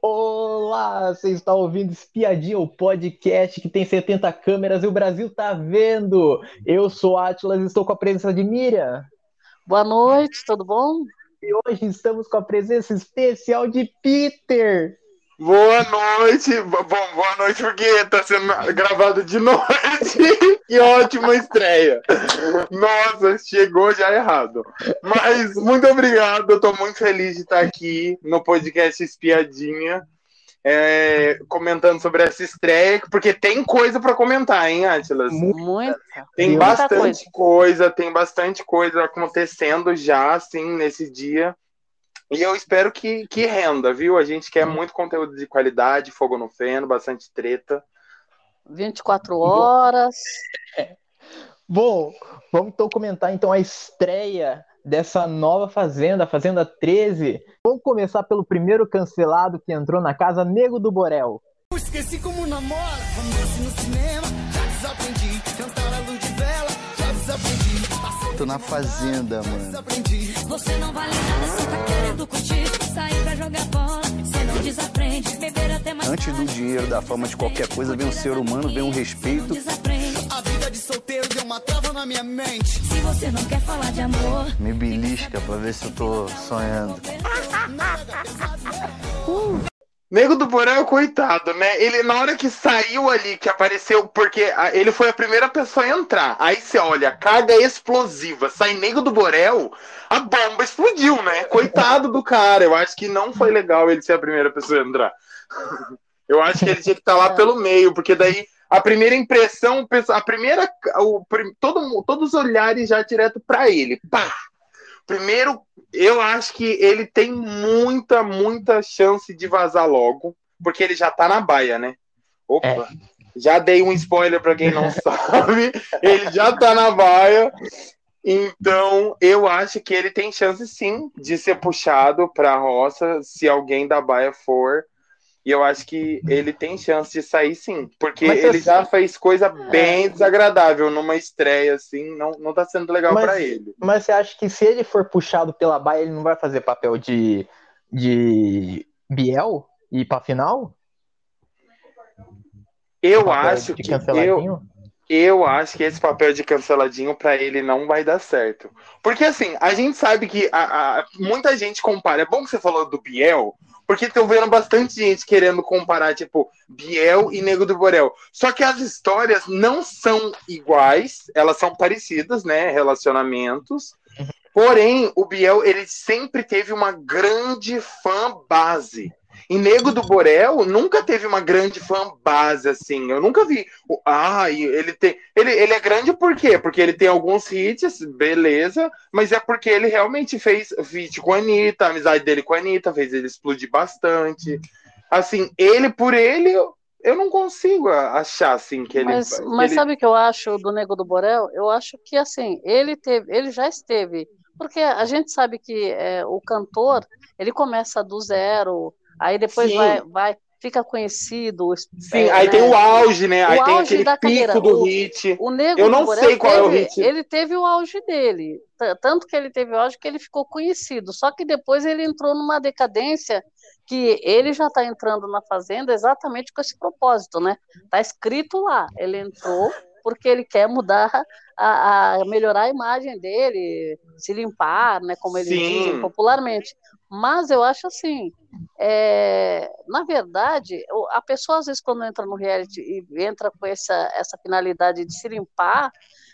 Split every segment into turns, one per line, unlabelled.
Olá, você está ouvindo Espiadinha, o podcast que tem 70 câmeras e o Brasil tá vendo. Eu sou Atlas e estou com a presença de Miriam.
Boa noite, tudo bom?
E hoje estamos com a presença especial de Peter.
Boa noite. Bom, boa noite porque está sendo gravado de noite. que ótima estreia. Nossa, chegou já errado. Mas muito obrigado. Eu estou muito feliz de estar aqui no podcast Espiadinha. É, comentando sobre essa estreia, porque tem coisa para comentar, hein, Atlas?
Muita.
Tem
Muita
bastante
coisa.
coisa, tem bastante coisa acontecendo já, assim, nesse dia. E eu espero que, que renda, viu? A gente quer muito conteúdo de qualidade, fogo no feno, bastante treta.
24 horas.
Bom, vamos então comentar então a estreia dessa nova Fazenda, Fazenda 13. Vamos começar pelo primeiro cancelado que entrou na casa, Nego do Borel.
Esqueci como namora, vamos descer no cinema,
Tô na fazenda, mano.
Você não vale nada, tá querendo curtir. Sair pra jogar bola, você não desaprende. Beber até mais
Antes do dinheiro, da fama de qualquer coisa, vem um ser humano, vem um respeito.
desaprende.
A vida de solteiro deu uma trava na minha mente.
Se você não quer falar de amor,
Me belisca pra ver se eu tô sonhando.
Nego do Borel, coitado, né? Ele, na hora que saiu ali, que apareceu, porque ele foi a primeira pessoa a entrar. Aí você olha, carga explosiva, sai Nego do Borel, a bomba explodiu, né? Coitado do cara. Eu acho que não foi legal ele ser a primeira pessoa a entrar. Eu acho que ele tinha que estar lá pelo meio, porque daí a primeira impressão, a primeira, o, todo, todos os olhares já direto pra ele. Pá! Primeiro, eu acho que ele tem muita, muita chance de vazar logo, porque ele já tá na baia, né? Opa,
É.
já dei um spoiler pra quem não sabe, ele já tá na baia. Então, eu acho que ele tem chance sim de ser puxado pra roça se alguém da baia for. E eu acho que ele tem chance de sair sim, porque
Mas
ele já fez coisa bem desagradável numa estreia assim, não, não tá sendo legal
Mas-
pra ele.
Mas você acha que se ele for puxado pela baia, ele não vai fazer papel de, de Biel e ir pra final?
Eu
Papel
acho
de
que eu, eu acho que esse papel de canceladinho pra ele não vai dar certo. Porque assim, a gente sabe que a, a- muita gente compara. É bom que você falou do Biel, porque estão vendo bastante gente querendo comparar, tipo, Biel e Nego do Borel. Só que as histórias não são iguais, elas são parecidas, né? Relacionamentos. Porém, o Biel, ele sempre teve uma grande fã base. E Nego do Borel nunca teve uma grande fã base, assim. Eu nunca vi. Ah, ele tem. Ele, ele é grande por quê? Porque ele tem alguns hits, beleza, mas é porque ele realmente fez feat com a Anitta, a amizade dele com a Anitta fez ele explodir bastante. Assim, ele por ele, eu, eu não consigo achar assim que ele.
Mas, mas
ele-
sabe o que eu acho do Nego do Borel? Eu acho que assim, ele teve, ele já esteve, porque a gente sabe que é, o cantor, ele começa do zero, aí depois
Sim.
vai, vai, fica conhecido.
Sim,
é,
aí
né?
tem o auge, né?
O
aí tem
auge
aquele
da
pico
carreira.
do
O-
hit.
O Nego
Eu não
Borel
sei qual é o hit.
Ele teve o auge dele, tanto que ele teve o auge que ele ficou conhecido. Só que depois ele entrou numa decadência que ele já está entrando na fazenda exatamente com esse propósito, né? Tá escrito lá, ele entrou porque ele quer mudar a, a melhorar a imagem dele, se limpar, né? Como eles
Sim.
dizem popularmente. Mas eu acho assim, é, na verdade, a pessoa às vezes quando entra no reality e entra com essa, essa finalidade de se limpar,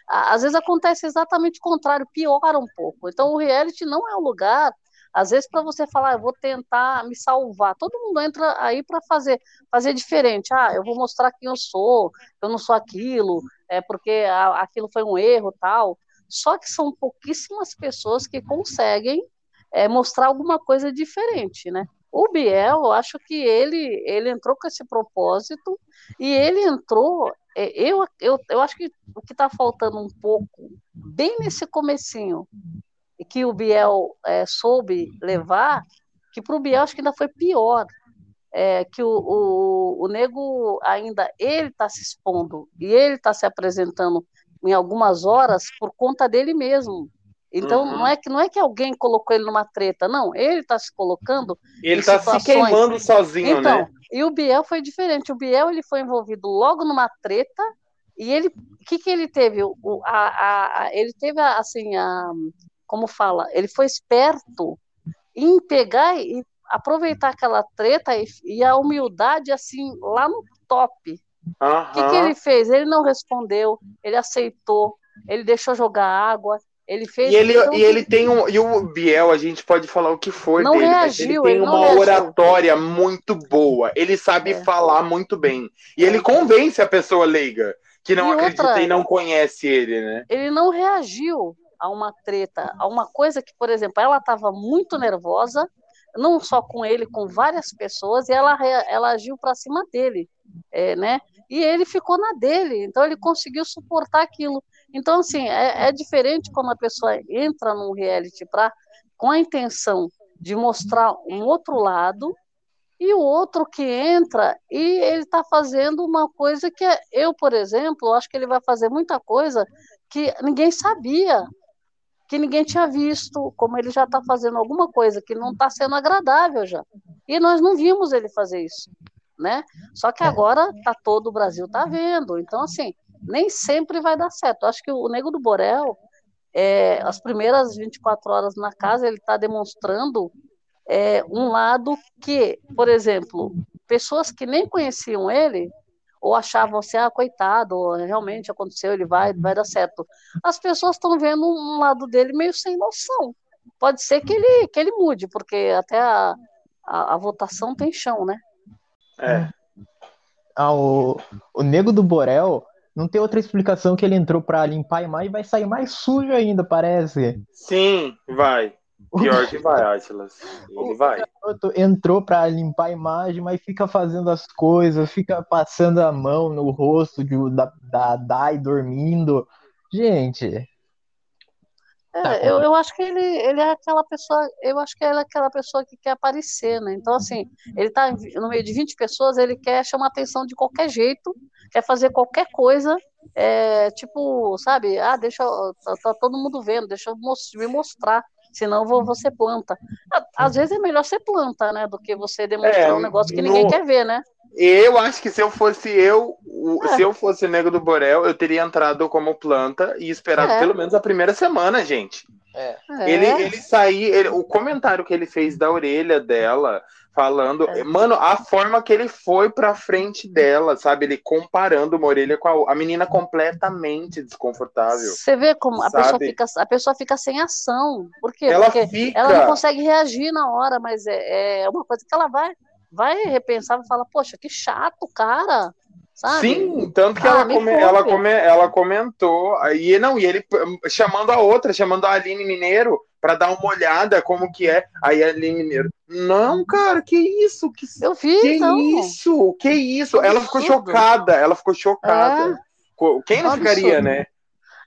às vezes acontece exatamente o contrário, piora um pouco. Então o reality não é um lugar, às vezes para você falar, eu vou tentar me salvar. Todo mundo entra aí para fazer fazer diferente. Ah, eu vou mostrar quem eu sou, eu não sou aquilo, é porque aquilo foi um erro, tal. Só que são pouquíssimas pessoas que conseguem é, mostrar alguma coisa diferente, né? O Biel, eu acho que ele, ele entrou com esse propósito e ele entrou. é, Eu, eu, eu acho que o que está faltando um pouco, bem nesse comecinho, que o Biel é, soube levar, que para o Biel acho que ainda foi pior. É, que o, o, o nego ainda ele está se expondo e ele está se apresentando em algumas horas por conta dele mesmo. Então
Uhum.
não é que não é que alguém colocou ele numa treta, não. Ele está se colocando
Ele
em
tá se queimando sozinho,
Então,
né?
e o Biel foi diferente. O Biel ele foi envolvido logo numa treta e ele, o que que ele teve? O, a, a- ele teve assim a, como fala? Ele foi esperto em pegar e aproveitar aquela treta e, e a humildade assim lá no top. O que, que ele fez? Ele não respondeu, ele aceitou, ele deixou jogar água, ele fez.
E ele, e ele tem um. E o Biel, a gente pode falar o que for
Não
dele, mas ele
reagiu,
tem
ele
uma
reagiu.
oratória muito boa. Ele sabe
É.
falar muito bem. E ele convence a pessoa leiga que não
E
acredita
outra-
e não conhece ele, né?
ele não reagiu a uma treta, a uma coisa que, por exemplo, ela estava muito nervosa, não só com ele, com várias pessoas, e ela, ela agiu para cima dele, é, né? E ele ficou na dele, então ele conseguiu suportar aquilo. Então, assim, é, é diferente quando a pessoa entra num reality pra, com a intenção de mostrar um outro lado, e o outro que entra e ele está fazendo uma coisa que é- eu, por exemplo, acho que ele vai fazer muita coisa que ninguém sabia, que ninguém tinha visto, como ele já está fazendo alguma coisa que não está sendo agradável já. E nós não vimos ele fazer isso, né? Só que
É.
agora tá todo o Brasil tá vendo. Então, assim, nem sempre vai dar certo. Acho que o Nego do Borel, é, as primeiras 24 horas na casa, ele está demonstrando é, um lado que, por exemplo, pessoas que nem conheciam ele ou achavam assim, ah, coitado, realmente aconteceu, ele vai, vai dar certo. As pessoas estão vendo um lado dele meio sem noção. Pode ser que ele, que ele mude, porque até a, a, a votação tem chão, né?
É.
Ah, o, o Nego do Borel não tem outra explicação que ele entrou pra limpar a imagem e vai sair mais sujo ainda, parece.
Sim, vai. Pior que vai, Atlas. Ele vai.
entrou pra limpar a imagem, mas fica fazendo as coisas, fica passando a mão no rosto de, da, da Dai dormindo. Gente,
É,
Tá,
eu, eu acho que ele, ele é aquela pessoa, eu acho que ele é aquela pessoa que quer aparecer, né? Então, assim, ele tá no meio de 20 pessoas, ele quer chamar atenção de qualquer jeito, quer fazer qualquer coisa, é, tipo, sabe, ah, deixa, eu- tá, tá todo mundo vendo, deixa eu me mostrar, senão eu vou, vou ser planta. Às vezes é melhor ser planta, né, do que você demonstrar
É,
um negócio que
no-
ninguém quer ver, né?
Eu acho que se eu fosse eu,
É.
se eu fosse Nego do Borel, eu teria entrado como planta e esperado
É.
pelo menos a primeira semana, gente.
É,
Ele, ele sair, ele- o comentário que ele fez da orelha dela, falando,
É.
mano, a forma que ele foi pra frente dela, sabe? Ele comparando uma orelha com a outra. A menina completamente desconfortável.
Você vê como a pessoa, fica, a pessoa fica sem ação. Por quê?
Ela
Porque
fica.
ela não consegue reagir na hora, mas é, é uma coisa que ela vai, vai repensar e falar, poxa, que chato, cara. Sabe?
Sim, tanto que
Ah,
ela,
me
come- ela, come- ela comentou, aí não, e ele chamando a outra, chamando a Aline Mineiro pra dar uma olhada como que é. Aí a Aline Mineiro, não, cara, que isso? Que,
Eu vi,
que isso? Que isso? Ela ficou chocada, ela ficou chocada. Co- Quem não ficaria, né?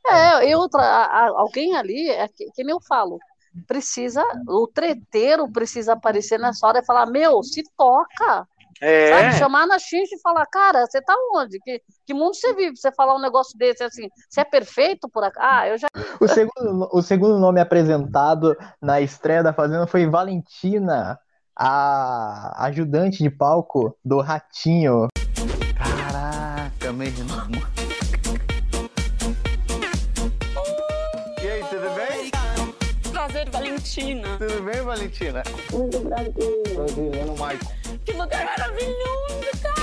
É, e outra, alguém ali, é que, que nem eu falo, precisa, o treteiro precisa aparecer nessa hora e falar, meu, se toca.
É,
Sabe? Chamar na xincha e falar, cara, você tá onde? Que, que mundo você vive? Você falar um negócio desse assim, você é perfeito por acaso? Ah, eu já.
o segundo, o segundo nome apresentado na estreia da Fazenda foi Valentina, a ajudante de palco do Ratinho.
Caraca, meu irmão.
Prazer, Valentina.
Tudo bem, Valentina? Brasileiro, Michael.
Que lugar maravilhoso, cara.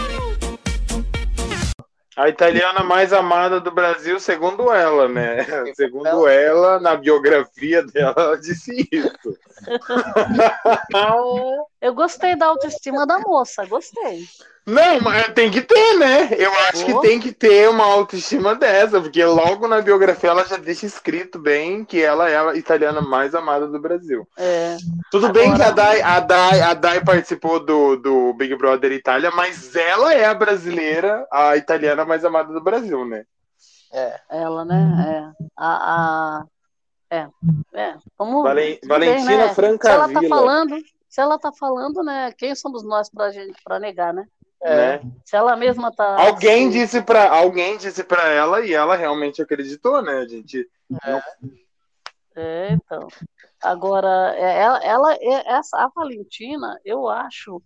a italiana mais amada do Brasil, segundo ela, né? Segundo
ela,
na biografia dela, ela disse isso.
Eu gostei da autoestima da moça, gostei.
Não, mas tem que ter, né? Eu acho que
Oh.
tem que ter uma autoestima dessa, porque logo na biografia ela já deixa escrito bem que ela é a italiana mais amada do Brasil.
É,
Tudo
Agora-
bem que a Dai, a, Dai, a Dai participou do, do Big Brother Itália, mas ela é a brasileira, a italiana mais amada do Brasil, né?
ela, né? É. A, a- é, é. Vamos,
Valen- Valentina
né? Se ela tá falando, se ela tá falando, né? Quem somos nós pra gente para negar, né?
Né?
Se ela mesma tá.
Alguém
se-
disse para alguém disse para ela e ela realmente acreditou, né, gente?
É, então. Agora, é, ela, ela é- essa, a Valentina, eu acho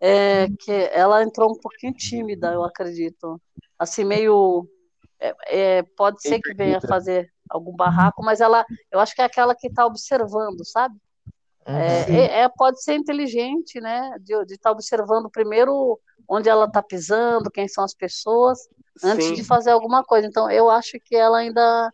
é, que ela entrou um pouquinho tímida, eu acredito. Assim, meio. é, é, pode ser que venha fazer algum barraco, mas ela, eu acho que é aquela que está observando, sabe? É,
Sim.
é- é- pode ser inteligente, né? De estar observando primeiro onde ela está pisando, quem são as pessoas, antes
Sim.
de fazer alguma coisa. Então, eu acho que ela ainda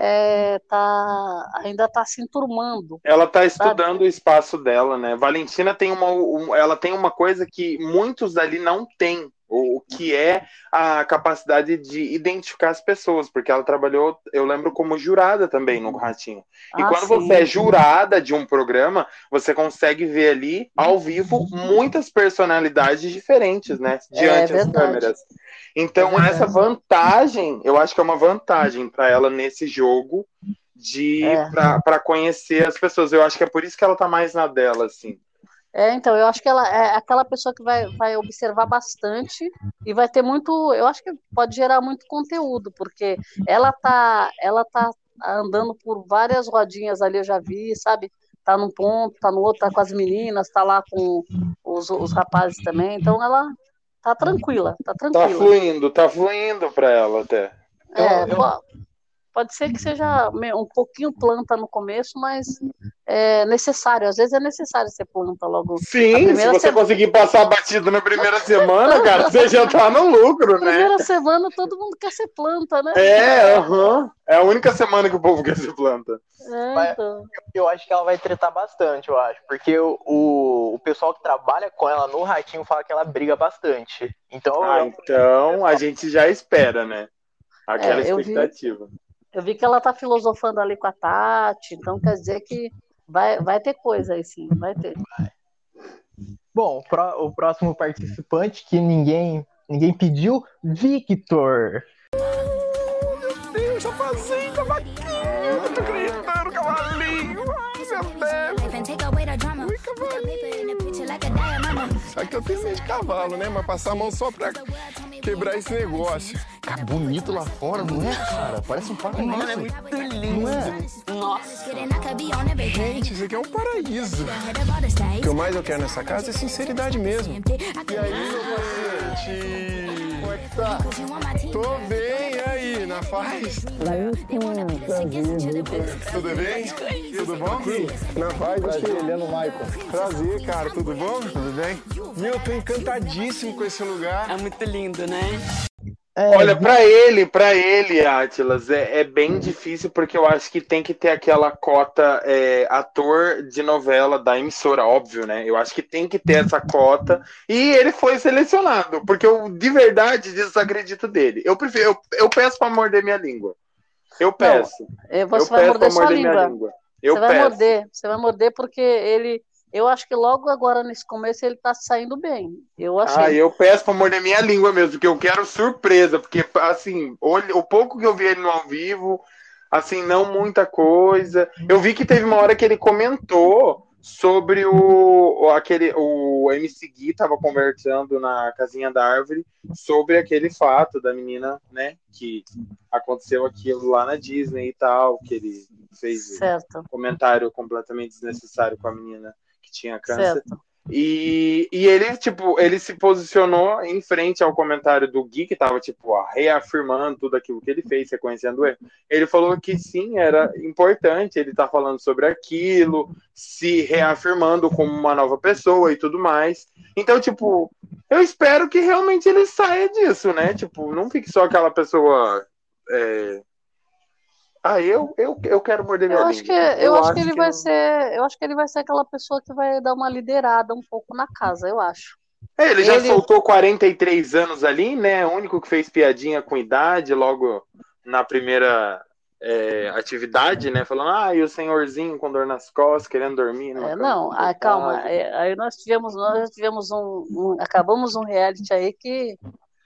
é, tá, ainda tá se enturmando.
Ela está estudando o espaço dela, né? Valentina tem uma, um- ela tem uma coisa que muitos ali não têm, o que é a capacidade de identificar as pessoas, porque ela trabalhou, eu lembro, como jurada também no Ratinho. E
Ah,
quando
sim.
você é jurada de um programa, você consegue ver ali, ao vivo, muitas personalidades diferentes, né? Diante das
verdade.
câmeras. Então,
É
essa vantagem, eu acho que é uma vantagem para ela nesse jogo de
É.
para conhecer as pessoas. Eu acho que é por isso que ela tá mais na dela, assim.
É, então, eu acho que ela é aquela pessoa que vai, vai observar bastante e vai ter muito, eu acho que pode gerar muito conteúdo, porque ela tá, ela tá andando por várias rodinhas ali, eu já vi, sabe? Tá num ponto, tá no outro, tá com as meninas, tá lá com os, os rapazes também, então ela tá tranquila, tá
Tá
tranquila.
fluindo, tá fluindo para ela até.
É,
eu-
po- pode ser que seja me- um pouquinho planta no começo, mas é necessário, às vezes é necessário ser planta logo.
Sim, se você
semana-
conseguir passar batido na primeira semana, cara, você já tá no lucro, né?
Primeira semana todo mundo quer ser planta, né?
É, aham. É a única semana que o povo quer ser planta.
É,
Mas-
então.
Eu acho que ela vai tretar bastante, eu acho. Porque o, o, o pessoal que trabalha com ela no Ratinho fala que ela briga bastante. Então,
Ah,
eu-
então a gente já espera, né? Aquela
É, eu vi. Eu vi que ela tá filosofando ali com a Tati, então quer dizer que vai, vai ter coisa aí sim, vai ter.
Bom, o próximo participante que ninguém, ninguém pediu, Victor.
Deus, a fazenda bacana. Tô gritando, cavalinho. Ai, meu Deus. Ui, cavalinho. Só que eu tenho medo de cavalo, né? Mas passar a mão só pra quebrar esse negócio.
Tá bonito lá fora, não é, cara? Parece um paraíso.
Mano, é muito lindo.
Não é?
Gente, isso aqui é um paraíso. O que eu mais eu quero nessa casa é sinceridade mesmo. E aí, meu paciente? Como é que tá? Tô bem, paz? Tudo bem? Tudo bom? Na paz, Prazer, Heleno Michael. Prazer, cara, tudo bom? Tudo bem? Meu, eu tô encantadíssimo com esse lugar.
É muito lindo, né?
É,
Olha, pra ele, pra ele, Atlas, é, é bem difícil porque eu acho que tem que ter aquela cota é, ator de novela da emissora, óbvio, né? Eu acho que tem que ter essa cota e ele foi selecionado, porque eu de verdade desacredito dele. Eu prefiro, eu, eu peço pra morder minha língua. Eu peço.
É,
eu
Você vai
peço
morder sua
morder minha
língua.
língua. Eu
Você vai
peço.
morder, você vai morder porque ele. Eu acho que logo agora nesse começo ele tá saindo bem. Eu achei.
Ah, eu peço pra morder minha língua mesmo, porque eu quero surpresa, porque, assim, o pouco que eu vi ele no ao vivo, assim, não muita coisa. Eu vi que teve uma hora que ele comentou sobre o, o- aquele, o MC Gui tava conversando na casinha da árvore sobre aquele fato da menina, né, que aconteceu aquilo lá na Disney e tal, que ele fez
Certo,
um comentário completamente desnecessário com a menina que tinha câncer.
certo.
E, e ele, tipo, ele se posicionou em frente ao comentário do Gui, que tava, tipo, ó, reafirmando tudo aquilo que ele fez, reconhecendo ele. Ele falou que sim, era importante ele estar falando sobre aquilo, se reafirmando como uma nova pessoa e tudo mais. Então, tipo, eu espero que realmente ele saia disso, né? Tipo, não fique só aquela pessoa. é, Ah, eu, eu, eu quero morder minha
Eu acho que,
língua.
eu acho que ele vai
não-
ser, eu acho que ele vai ser aquela pessoa que vai dar uma liderada um pouco na casa, eu acho.
É, ele já
Ele-
soltou 43 anos ali, né? O único que fez piadinha com idade logo na primeira é, atividade, né? Falando, ah, e o senhorzinho com dor nas costas, querendo dormir.
É, não, ah, calma. é, aí nós tivemos, nós tivemos um, um- acabamos um reality aí que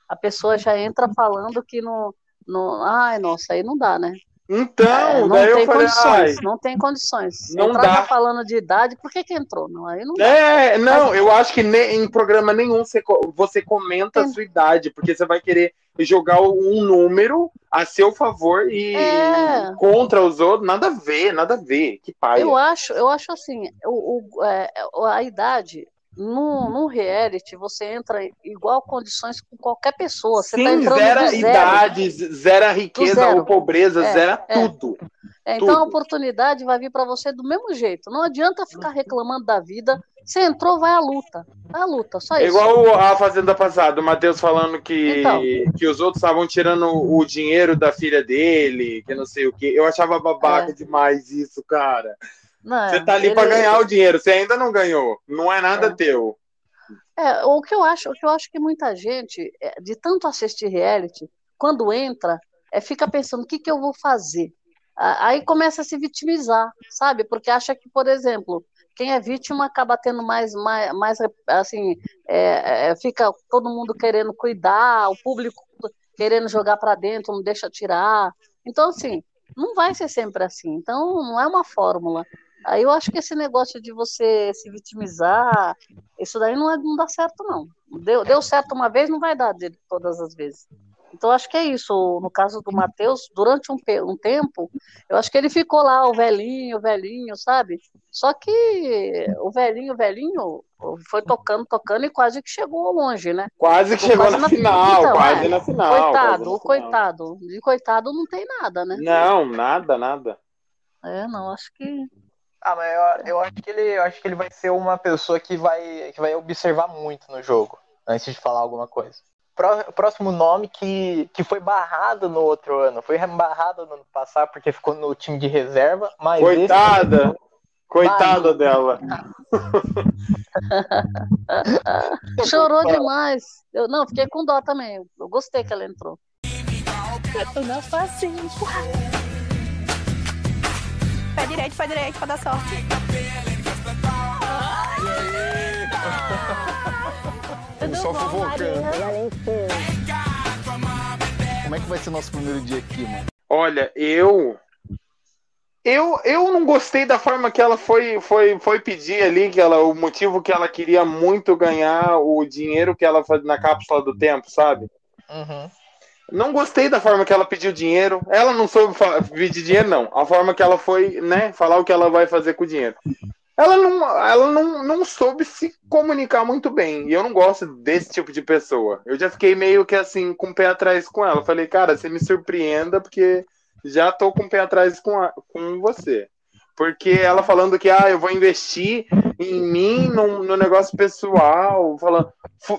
a pessoa já entra falando que não, não, ai, nossa, aí não dá, né?
Então,
É, não
daí eu falei,
condições,
ai,
não tem condições.
Não
Entrar
dá.
já falando de idade, por que que entrou? Não, aí não dá.
É, não, eu acho que ne- em programa nenhum você, você comenta a
Tem-
sua idade, porque você vai querer jogar um número a seu favor e
É.
contra os outros. Nada a ver, nada a ver. Que pai.
Eu acho, eu acho assim, o, o- é, a idade no, no reality você entra em igual condições com qualquer pessoa. Você tá
Sim,
entrando
zera
do zero.
idade, zera riqueza
zero.
ou pobreza,
É,
zera
é.
tudo.
É, então a
tudo.
oportunidade vai vir para você do mesmo jeito. Não adianta ficar reclamando da vida. Você entrou, vai à luta. Vai à luta, só isso.
igual a Fazenda passada, o Matheus falando que,
Então.
que os outros estavam tirando o dinheiro da filha dele, que não sei o que. Eu achava babaca
É.
demais isso, cara.
Não,
Você tá ali
ele-
pra ganhar o dinheiro, você ainda não ganhou. Não é nada
É.
teu.
É, o que eu acho, o que eu acho que muita gente, é, de tanto assistir reality, quando entra, é, fica pensando o que, que eu vou fazer. Aí começa a se vitimizar, sabe? Porque acha que, por exemplo, quem é vítima acaba tendo mais, mais, mais assim, é, é, fica todo mundo querendo cuidar, o público querendo jogar para dentro, não deixa tirar. Então, assim, não vai ser sempre assim. Então, não é uma fórmula. Aí eu acho que esse negócio de você se vitimizar, isso daí não, é- não dá certo, não. Deu, deu certo uma vez, não vai dar de todas as vezes. Então, acho que é isso. No caso do Matheus, durante um, um tempo, eu acho que ele ficou lá, o velhinho, o velhinho, sabe? Só que o velhinho, o velhinho, foi tocando, tocando e quase que chegou longe, né?
Quase que chegou
quase
na final,
Então,
quase
é.
na final.
Coitado,
na
o
final.
coitado. De coitado não tem nada, né?
Não, nada, nada.
É, não, acho que.
Ah, mas eu, eu acho que ele, eu acho que ele vai ser uma pessoa que vai, que vai observar muito no jogo, antes de falar alguma coisa. Pró- Próximo nome que, que foi barrado no outro ano. Foi barrado no ano passado porque ficou no time de reserva, mas
Coitada.
esse-
Coitada dela.
Chorou demais. Eu não, fiquei com dó também. Eu gostei que ela entrou.
Não facinho. Pé direito, pé direito pra dar sorte.
Estamos só fofocando. Como é que vai ser nosso primeiro dia aqui, mano?
Olha, eu. Eu, eu não gostei da forma que ela foi, foi, foi pedir ali, que ela, o motivo que ela queria muito ganhar o dinheiro que ela faz na cápsula do tempo, sabe?
Uhum.
Não gostei da forma que ela pediu dinheiro. Ela não soube pedir dinheiro, não. A forma que ela foi, né, falar o que ela vai fazer com o dinheiro. Ela não, ela não, não soube se comunicar muito bem. E eu não gosto desse tipo de pessoa. Eu já fiquei meio que assim, com o pé atrás com ela. Falei, cara, você me surpreenda, porque já tô com o pé atrás com, a- com você. Porque ela falando que ah, eu vou investir em mim no, no negócio pessoal. Falando,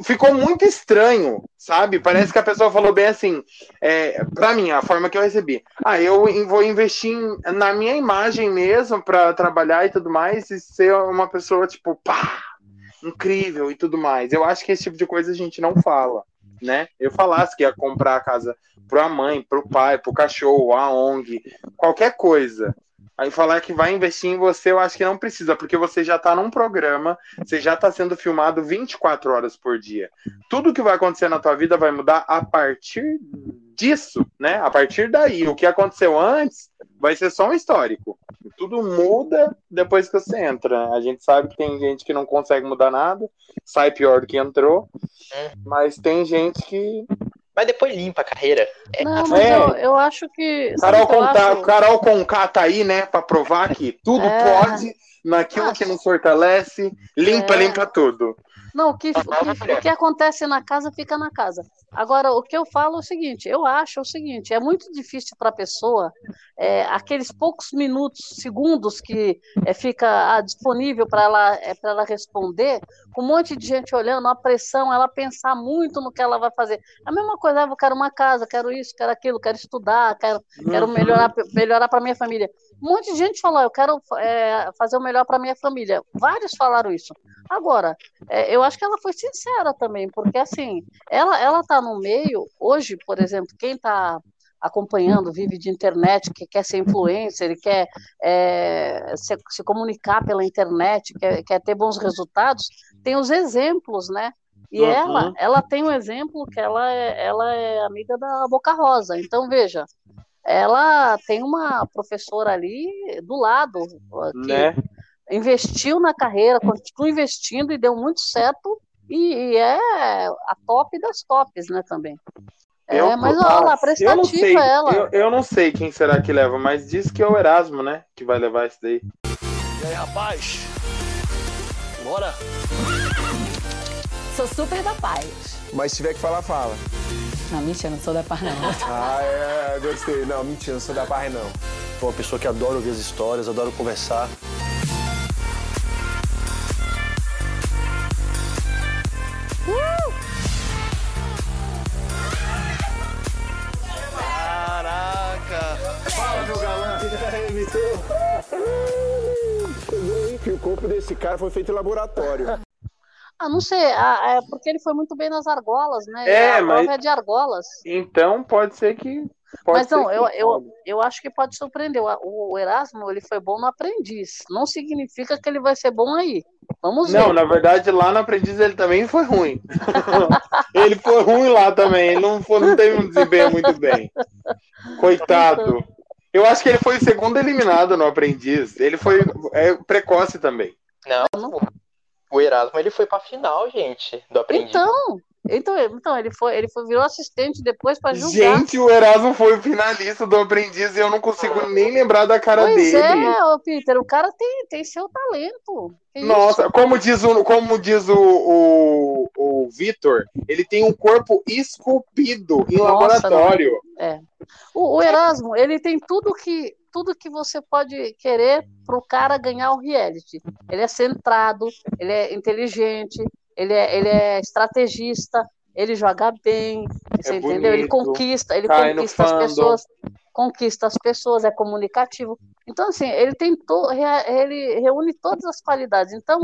ficou muito estranho, sabe? Parece que a pessoa falou bem assim. É, para mim, a forma que eu recebi. Ah, eu vou investir na minha imagem mesmo para trabalhar e tudo mais e ser uma pessoa tipo, pá, incrível e tudo mais. Eu acho que esse tipo de coisa a gente não fala, né? Eu falasse que ia comprar a casa pra mãe, pro pai, pro cachorro, a ONG, qualquer coisa. Aí falar que vai investir em você, eu acho que não precisa, porque você já tá num programa, você já tá sendo filmado 24 horas por dia. Tudo que vai acontecer na tua vida vai mudar a partir disso, né? A partir daí. O que aconteceu antes vai ser só um histórico. Tudo muda depois que você entra. A gente sabe que tem gente que não consegue mudar nada, sai pior do que entrou, mas tem gente que.
Mas depois limpa a carreira. É,
Não, mas
É.
eu, eu acho que.
Carol,
acho?
Carol Conká tá aí, né, pra provar que tudo
É.
pode naquilo que nos fortalece, limpa,
É.
limpa tudo.
Não, o que, o, que, o que acontece na casa fica na casa. Agora, o que eu falo é o seguinte: eu acho o seguinte, é muito difícil para a pessoa, é, aqueles poucos minutos, segundos que é, fica ah, disponível para ela, é, ela responder, com um monte de gente olhando, a pressão, ela pensar muito no que ela vai fazer. A mesma coisa, ah, eu quero uma casa, quero isso, quero aquilo, quero estudar, quero, quero
Uhum.
melhorar, melhorar para minha família. Um monte de gente falou, eu quero é, fazer o melhor para minha família. Vários falaram isso. Agora, é, eu acho que ela foi sincera também, porque assim, ela ela está no meio hoje, por exemplo, quem está acompanhando, vive de internet, que quer ser influencer, ele quer é, se, se comunicar pela internet, quer, quer ter bons resultados, tem os exemplos, né? E
Uhum.
ela, ela tem um exemplo que ela é, ela é amiga da Boca Rosa. Então, veja, ela tem uma professora ali do lado que
Né?
investiu na carreira, continua investindo e deu muito certo e, e é a top das tops, né, também. É,
Eu-
mas olha lá,
eu não
prestativa
sei,
ela.
Eu, eu não sei quem será que leva, mas diz que é o Erasmo, né? Que vai levar isso daí.
E aí, rapaz? Bora?
Sou super da paz.
Mas se tiver que falar, fala.
Não, mentira, não sou da paz, não.
Ah, é, gostei. Não, mentira, não sou da parra, não.
Sou uma pessoa que adora ouvir as histórias, adoro conversar. Caraca!
Fala, meu galã. Que o corpo desse cara foi feito em laboratório.
Ah, não sei, ah, é porque ele foi muito bem nas argolas, né?
É,
a
mas-
prova é de argolas.
Então pode ser que. Pode
Mas
ser
não,
que
eu, eu, eu acho que pode surpreender. O, o Erasmo, ele foi bom no aprendiz. Não significa que ele vai ser bom aí. Vamos ver.
Não, na verdade, lá no Aprendiz ele também foi ruim. ele foi ruim lá também. Ele não, foi, não teve um desempenho muito bem. Coitado. Eu acho que ele foi o segundo eliminado no Aprendiz. Ele foi é, precoce também.
Não, Erasmo ele foi pra final, gente, do aprendiz.
Então, então, então ele foi, ele foi virou assistente depois para julgar.
Gente, o Erasmo foi o finalista do Aprendiz e eu não consigo nem lembrar da cara
pois
dele.
é, ô Peter, o cara tem, tem seu talento. Que
Nossa,
isso?
como diz o, como diz o, o, o Vitor, ele tem um corpo esculpido em
Nossa,
laboratório.
É. O, o Erasmo, ele tem tudo que tudo que você pode querer para o cara ganhar o reality. Ele é centrado, ele é inteligente, ele é, ele é estrategista, ele joga bem, você entendeu? Ele
É bonito,
conquista, ele
cai no
conquista as pessoas, conquista as pessoas, é comunicativo. Então, assim, ele tem to, ele reúne todas as qualidades. Então,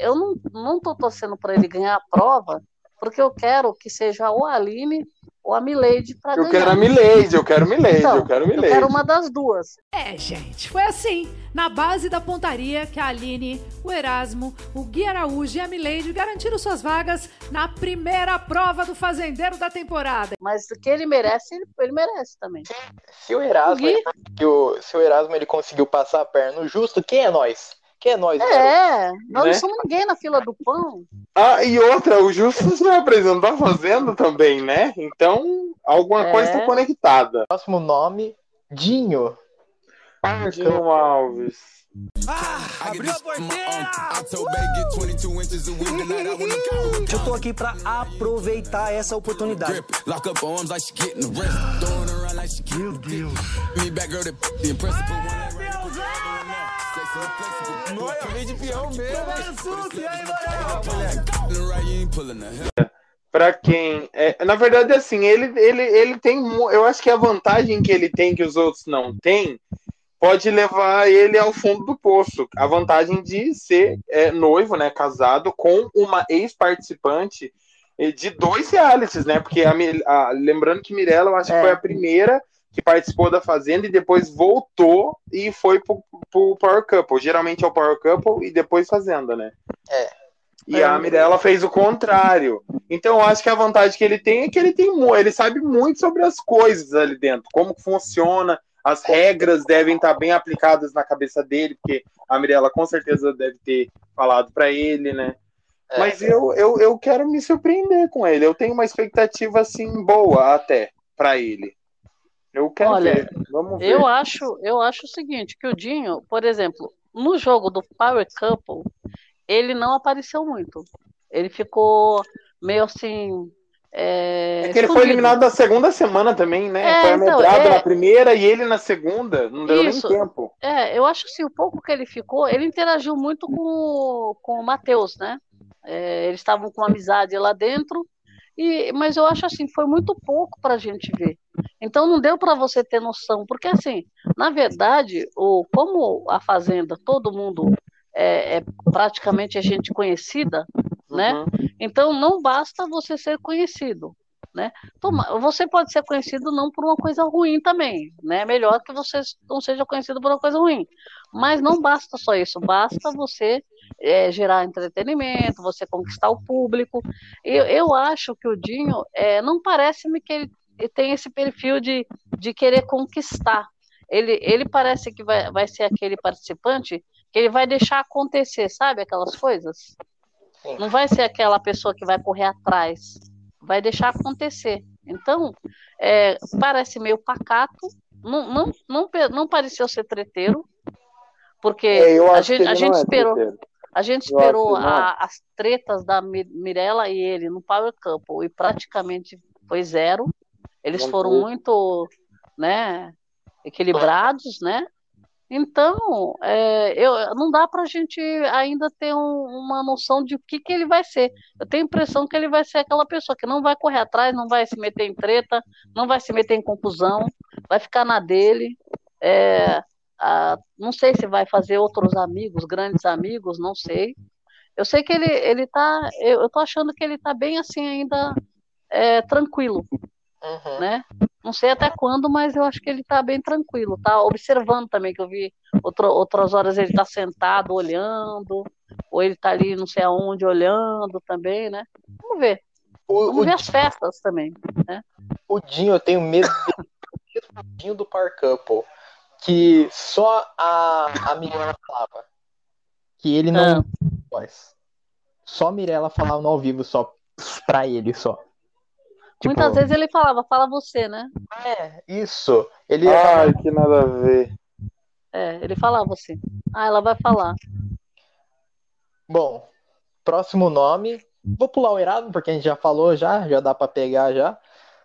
eu não, não tô torcendo para ele ganhar a prova, porque eu quero que seja a Aline ou a Milady para
Eu
ganhar.
quero a Milady, eu quero Milady,
Então,
eu quero
Eu
Milady.
quero uma das duas.
É, gente, foi assim, na base da pontaria que a Aline, o Erasmo, o Gui Araújo e a Milady garantiram suas vagas na primeira prova do Fazendeiro da temporada.
Mas o que ele merece, ele, ele merece também.
Se o Erasmo,
Gui?
ele, conseguiu- se o Erasmo ele conseguiu passar a perna no justo, quem é nós? Quem é nós?
É, nós
Né?
não somos ninguém na fila do pão.
Ah, e outra, o Justus não apresentou a Fazenda também, né? Então, alguma
É.
coisa está conectada.
Próximo nome, Dinho.
Dinho Alves.
Abriu a porteira!
Eu tô aqui pra aproveitar essa oportunidade.
Meu Deus.
Veio de peão mesmo.
Pra quem. É, na verdade, assim, ele, ele, ele tem. Eu acho que a vantagem que ele tem que os outros não têm pode levar ele ao fundo do poço. A vantagem de ser é, noivo, né? Casado com uma ex-participante de dois realities, né? Porque a, a- lembrando que Mirella, eu acho que
É.
foi a primeira que participou da Fazenda e depois voltou e foi pro, pro Power Couple. Geralmente é o Power Couple e depois Fazenda, né?
É.
E
É.
a Mirella fez o contrário. Então eu acho que a vantagem que ele tem é que ele tem ele sabe muito sobre as coisas ali dentro, como funciona, as regras devem estar bem aplicadas na cabeça dele, porque a Mirella com certeza deve ter falado para ele, né?
É.
Mas eu, eu, eu quero me surpreender com ele. Eu tenho uma expectativa assim boa até para ele. Eu quero
Olha,
ver. Vamos ver.
Eu acho, eu acho o seguinte, que o Dinho, por exemplo, no jogo do Power Couple, ele não apareceu muito. Ele ficou meio assim. É,
É que ele foi
escondido.
eliminado na segunda semana também, né?
É,
foi
então,
amedrado
é.
na primeira e ele na segunda. Não deu
Isso.
nem tempo.
É, eu acho que assim, o pouco que ele ficou, ele interagiu muito com, o- com o Matheus, né? É, eles estavam com amizade lá dentro, e, mas eu acho assim, foi muito pouco para a gente ver. Então não deu para você ter noção, porque assim, na verdade, o, como a Fazenda, todo mundo é, é praticamente é gente conhecida, né?
Uhum.
Então não basta você ser conhecido, né? Toma- Você pode ser conhecido não por uma coisa ruim também, né? Melhor que você não seja conhecido por uma coisa ruim. Mas não basta só isso, basta você é, gerar entretenimento, você conquistar o público. Eu, eu acho que o Dinho, é, não parece-me que ele tem esse perfil de de querer conquistar. Ele, ele parece que vai, vai ser aquele participante que ele vai deixar acontecer, sabe? Aquelas coisas. Não vai ser aquela pessoa que vai correr atrás. Vai deixar acontecer. Então, é, parece meio pacato. Não, não, não, não pareceu ser treteiro, porque
É,
a gente,
ele
a gente
é
esperou. A gente esperou a- as tretas da Mi- Mirella e ele no Power Couple e praticamente foi zero. Eles foram muito, né, equilibrados, né? Então, é, eu, não dá para a gente ainda ter um- uma noção de o que, que ele vai ser. Eu tenho a impressão que ele vai ser aquela pessoa que não vai correr atrás, não vai se meter em treta, não vai se meter em confusão, vai ficar na dele. É, ah, não sei se vai fazer outros amigos, grandes amigos, não sei. Eu sei que ele, ele tá. Eu, eu tô achando que ele tá bem assim ainda é, tranquilo, né? Não sei até quando, mas eu acho que ele tá bem tranquilo, tá observando também, que eu vi outro, outras horas ele tá sentado olhando, ou ele tá ali não sei aonde olhando também, né? Vamos ver. Vamos
o
ver as festas também, né?
O Dinho, eu tenho medo dele, o Dinho do Par Couple, que só a, a Mirella falava. Que ele não.
Ah.
Só a Mirella falava no ao vivo, só pra ele só. Tipo,
Muitas vezes ele falava, fala você, né?
É, isso. Ele
Ai, que nada a ver.
É, ele falava assim. Ah, ela vai falar.
Bom, próximo nome. Vou pular o Erasmo, porque a gente já falou já, já dá pra pegar já.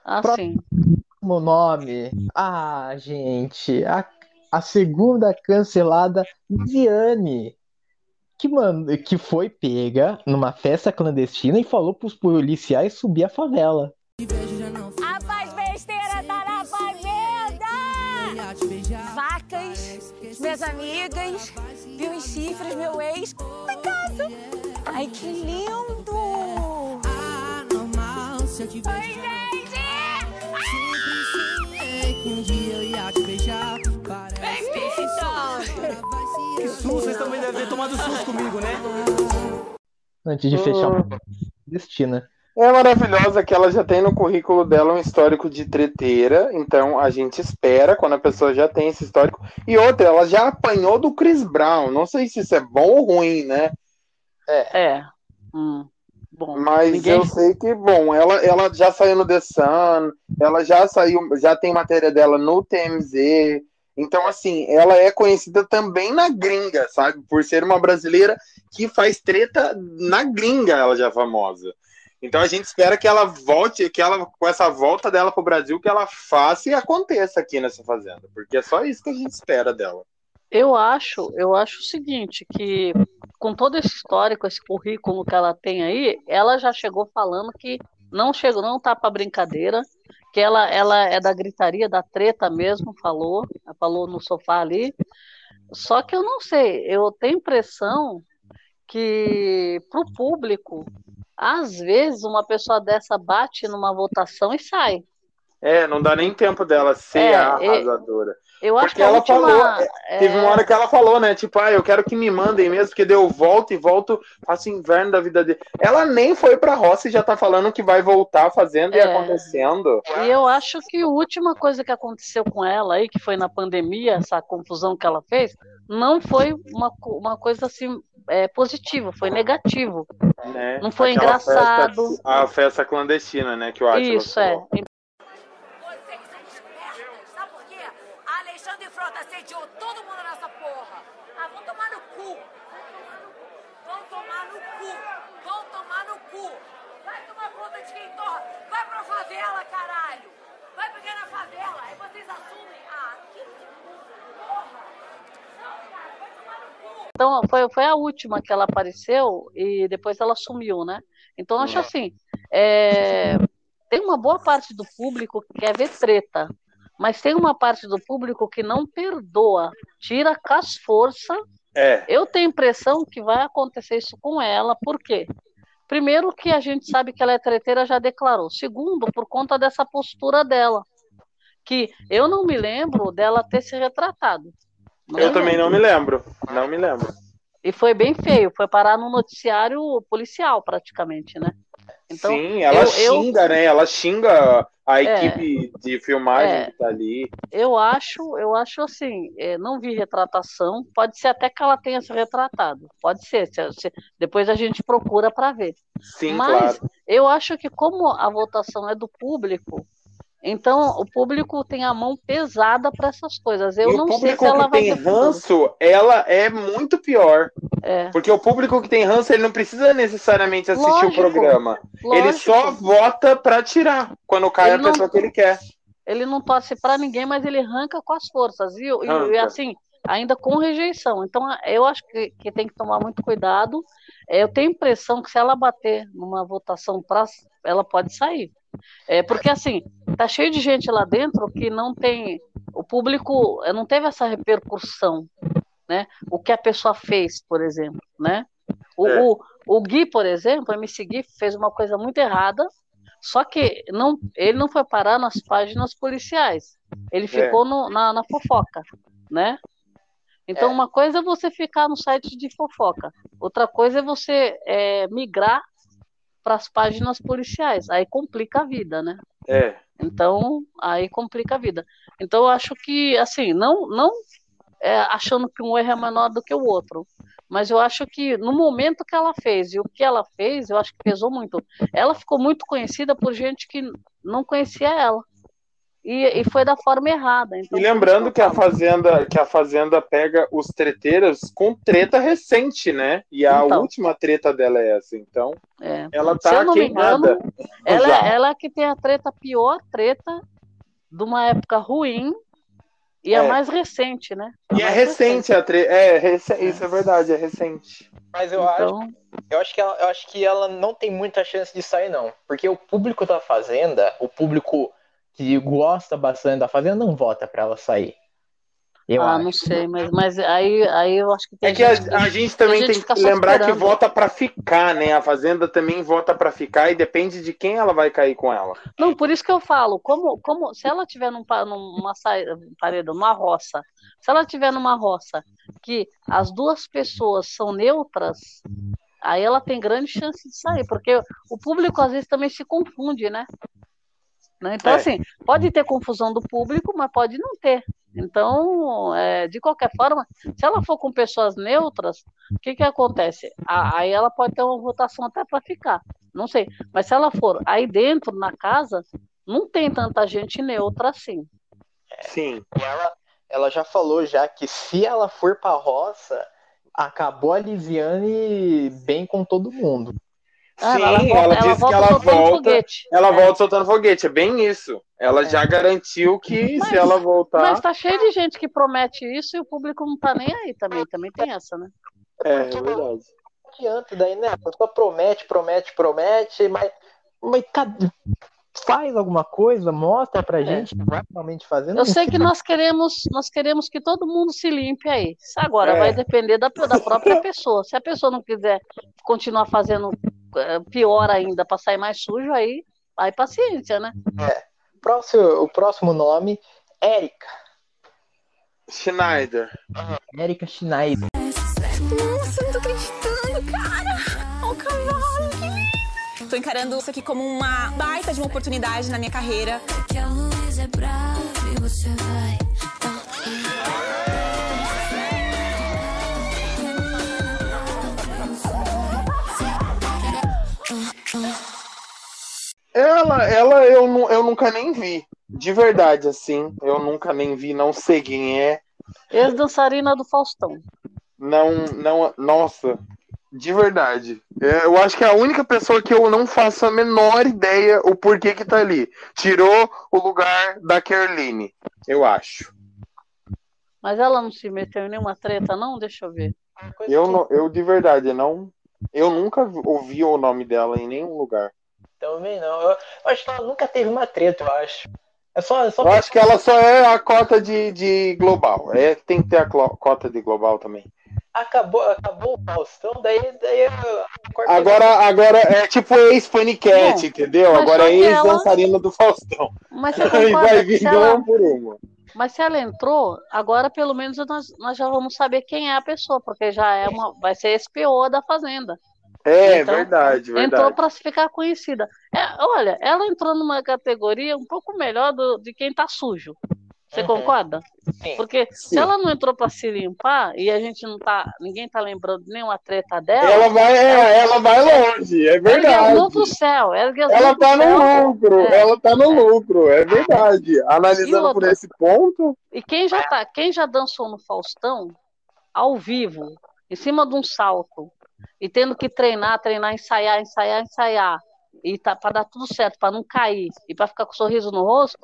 Ah,
Pró-
sim.
Próximo nome. Ah, gente, a, a segunda cancelada, Viviane. Que, mano, que foi pega numa festa clandestina e falou pros policiais subir a favela.
A paz besteira tá na fazenda! Vacas, minhas amigas, vi os chifres, meu ex tá em casa. Ai, que lindo! Oi, gente!
Que susto, vocês também devem ter tomado susto comigo, né?
Antes de fechar
Oh.
o clandestina.
É maravilhosa que ela já tem no currículo dela um histórico de treteira, então a gente espera quando a pessoa já tem esse histórico. E outra, ela já apanhou do Chris Brown. Não sei se isso é bom ou ruim, né?
É. Hum, bom,
Mas
ninguém-
eu sei que, bom, ela, ela já saiu no The Sun, ela já saiu, já tem matéria dela no TMZ. Então, assim, ela é conhecida também na gringa, sabe? Por ser uma brasileira que faz treta na gringa, ela já é famosa. Então a gente espera que ela volte, que ela, com essa volta dela pro Brasil, que ela faça e aconteça aqui nessa fazenda. Porque é só isso que a gente espera dela.
Eu acho, eu acho o seguinte, que com todo esse histórico, esse currículo que ela tem aí, ela já chegou falando que não chegou, não tá para brincadeira, que ela, ela é da gritaria, da treta mesmo, falou, falou no sofá ali. Só que eu não sei, eu tenho impressão que para o público, às vezes uma pessoa dessa bate numa votação e sai.
É, não dá nem tempo dela ser
É,
a
é-
arrasadora.
Eu acho
Porque
que a
ela
última,
falou, é, Teve
é,
uma hora que ela falou, né? Tipo, ah, eu quero que me mandem mesmo, porque daí eu volto e volto, faço inverno da vida dele. Ela nem foi pra roça e já tá falando que vai voltar fazendo e
É.
acontecendo.
E eu acho que a última coisa que aconteceu com ela aí, que foi na pandemia, essa confusão que ela fez, não foi uma, uma coisa assim é, positiva, foi negativo.
Né?
Não foi
Aquela
engraçado.
festa- a festa clandestina, né? Que o Átila
Isso, é.
falou.
Vocês são espertos, sabe por quê? A Alexandre Frota assediou todo mundo nessa porra. Ah, vão tomar no cu. Vão tomar no cu. Vão tomar no cu. Vai tomar conta de quem torra. Vai pra favela, caralho. Vai pegar na favela. Aí vocês assumem. Ah, que porra. Não, cara, vai tomar no cu.
Então, foi, foi a última que ela apareceu e depois ela sumiu, né? Então, acho assim, é, tem uma boa parte do público que quer ver treta, mas tem uma parte do público que não perdoa, tira com as forças.
É.
Eu tenho a impressão que vai acontecer isso com ela, por quê? Primeiro que a gente sabe que ela é treteira, já declarou. Segundo, por conta dessa postura dela, que eu não me lembro dela ter se retratado. Não
Eu também
lembro.
não me lembro. Não me lembro.
E foi bem feio, foi parar no noticiário policial, praticamente, né? Então,
Sim, ela
eu- eu-
xinga, né? Ela xinga a
É.
equipe de filmagem
É.
que tá ali.
Eu acho, eu acho assim, é, não vi retratação, pode ser até que ela tenha se retratado, pode ser, se- se- depois a gente procura para ver.
Sim,
Mas
claro.
eu acho que como a votação é do público, então o público tem a mão pesada para essas coisas. Eu
e o
não sei
público
se ela
que
vai
tem
ter futuro.
ranço, ela é muito pior.
É.
Porque o público que tem ranço, ele não precisa necessariamente assistir
Lógico,
o programa. Ele
lógico.
só vota pra tirar quando cai
Ele
a
não-
pessoa que ele quer.
Ele não torce para ninguém, mas ele arranca com as forças. E, e- e, assim, ainda com rejeição. Então, eu acho que, que tem que tomar muito cuidado. É, Eu tenho a impressão que se ela bater numa votação para, ela pode sair. É, porque assim, tá cheio de gente lá dentro que não tem. O público eh, não teve essa repercussão, né? O que a pessoa fez, por exemplo, né? O,
É.
o, o Gui, por exemplo, o MC Gui fez uma coisa muito errada, só que não, ele não foi parar nas páginas policiais. Ele ficou no- na, na fofoca, né? Então, uma coisa é você ficar no site de fofoca, outra coisa é você é, migrar para as páginas policiais. Aí complica a vida, né?
É.
Então, aí complica a vida. Então, eu acho que, assim, não, não é, achando que um erro é menor do que o outro, mas eu acho que no momento que ela fez e o que ela fez, eu acho que pesou muito. Ela ficou muito conhecida por gente que não conhecia ela. E, e foi da forma errada. Então,
E lembrando que a Fazenda, que a Fazenda pega os treteiros com treta recente, né? E a
Então.
última treta dela é essa. Então,
É.
ela
Se
tá
eu não me
queimada.
engano, ela, ela que tem a treta, a pior treta de uma época ruim e a
É.
mais recente, né? A
E é
mais
recente a treta. É, rece- isso é verdade, é recente.
Mas eu
Então-
acho, eu acho que ela, eu acho que ela não tem muita chance de sair não, porque o público da Fazenda, o público que gosta bastante da Fazenda não vota pra ela sair. Eu
ah,
acho.
não sei, mas, mas aí, aí eu acho que tem
É que a,
gente
a gente também
gente
tem
fica
que lembrar que vota pra ficar, né? A Fazenda também vota pra ficar e depende de quem ela vai cair com ela.
Não, por isso que eu falo, como, como se ela tiver num, numa saída, paredão, numa roça, se ela tiver numa roça que as duas pessoas são neutras, aí ela tem grande chance de sair, porque o público às vezes também se confunde, né? Né? Então,
É.
assim, pode ter confusão do público, mas pode não ter. Então, é, de qualquer forma, se ela for com pessoas neutras, o que que acontece? A- Aí ela pode ter uma votação até para ficar, não sei. Mas se ela for aí dentro, na casa, não tem tanta gente neutra assim.
Sim.
Ela, ela já falou já que se ela for pra roça, acabou a Lisiane bem com todo mundo.
Ah,
Sim,
ela
ela,
volta- ela
disse
volta
que ela
soltando
volta.
foguete.
Ela
É.
volta soltando foguete, é bem isso. Ela já garantiu que se ela voltar.
Mas tá cheio de gente que promete isso e o público não tá nem aí também. Também tem essa, né?
É, é verdade.
Não adianta daí, né? A pessoa promete, promete, promete, mas, mas cadê? faz alguma coisa, mostra pra gente que vai realmente fazendo.
É. Eu sei que nós queremos, nós queremos que todo mundo se limpe aí. Isso agora
É.
vai depender da, da própria pessoa. Se a pessoa não quiser continuar fazendo pior ainda para sair mais sujo, aí, aí paciência, né?
É. Próximo, o próximo nome, Érica.
Schneider.
Érica Schneider.
Nossa, eu não tô acreditando, cara! Olha o cavalo, que lindo! Tô encarando isso aqui como uma baita de uma oportunidade na minha carreira.
Que a luz é brava e você vai.
Ela, ela eu, eu nunca nem vi. De verdade, assim. Eu nunca nem vi, não sei quem é.
Ex-dançarina do Faustão.
Não, não, nossa, de verdade. É, Eu acho que é a única pessoa que eu não faço a menor ideia o porquê que tá ali. Tirou o lugar da Kerline, eu acho.
Mas ela não se meteu em nenhuma treta, não? Deixa eu ver.
Eu, não, eu de verdade, não. Eu nunca ouvi o nome dela em nenhum lugar.
Também não. Eu, eu acho que ela nunca teve uma treta, eu acho. É só, é só
Eu acho que ela só é a cota de, de global. É, tem que ter a cota de global também.
acabou, acabou o Faustão, daí, daí
Agora, agora é tipo ex-panicat,
Não,
entendeu?
mas
Agora é
que ela-
ex-dançarina do Faustão.
Mas você
E
concorda
vai vir
se ela,
por uma.
mas se ela entrou, agora pelo menos nós, nós já vamos saber quem é a pessoa, porque já é uma, vai ser SPO da Fazenda.
É,
Então,
verdade,
Entrou
verdade.
para ficar conhecida. É, olha, ela entrou numa categoria um pouco melhor do, de quem tá sujo. Você
Uhum.
concorda?
Sim.
Porque se
Sim.
ela não entrou para se limpar e a gente não tá, ninguém tá lembrando nenhuma treta dela,
Ela vai, é, ela vai longe, é verdade.
mãos pro céu,
Ela
pro
tá
céu.
no lucro,
É.
ela tá no lucro, é verdade. Analisando por esse ponto,
E quem já tá, quem já dançou no Faustão ao vivo, em cima de um salto, e tendo que treinar, treinar, ensaiar, ensaiar, ensaiar, e tá para dar tudo certo, para não cair e para ficar com um sorriso no rosto,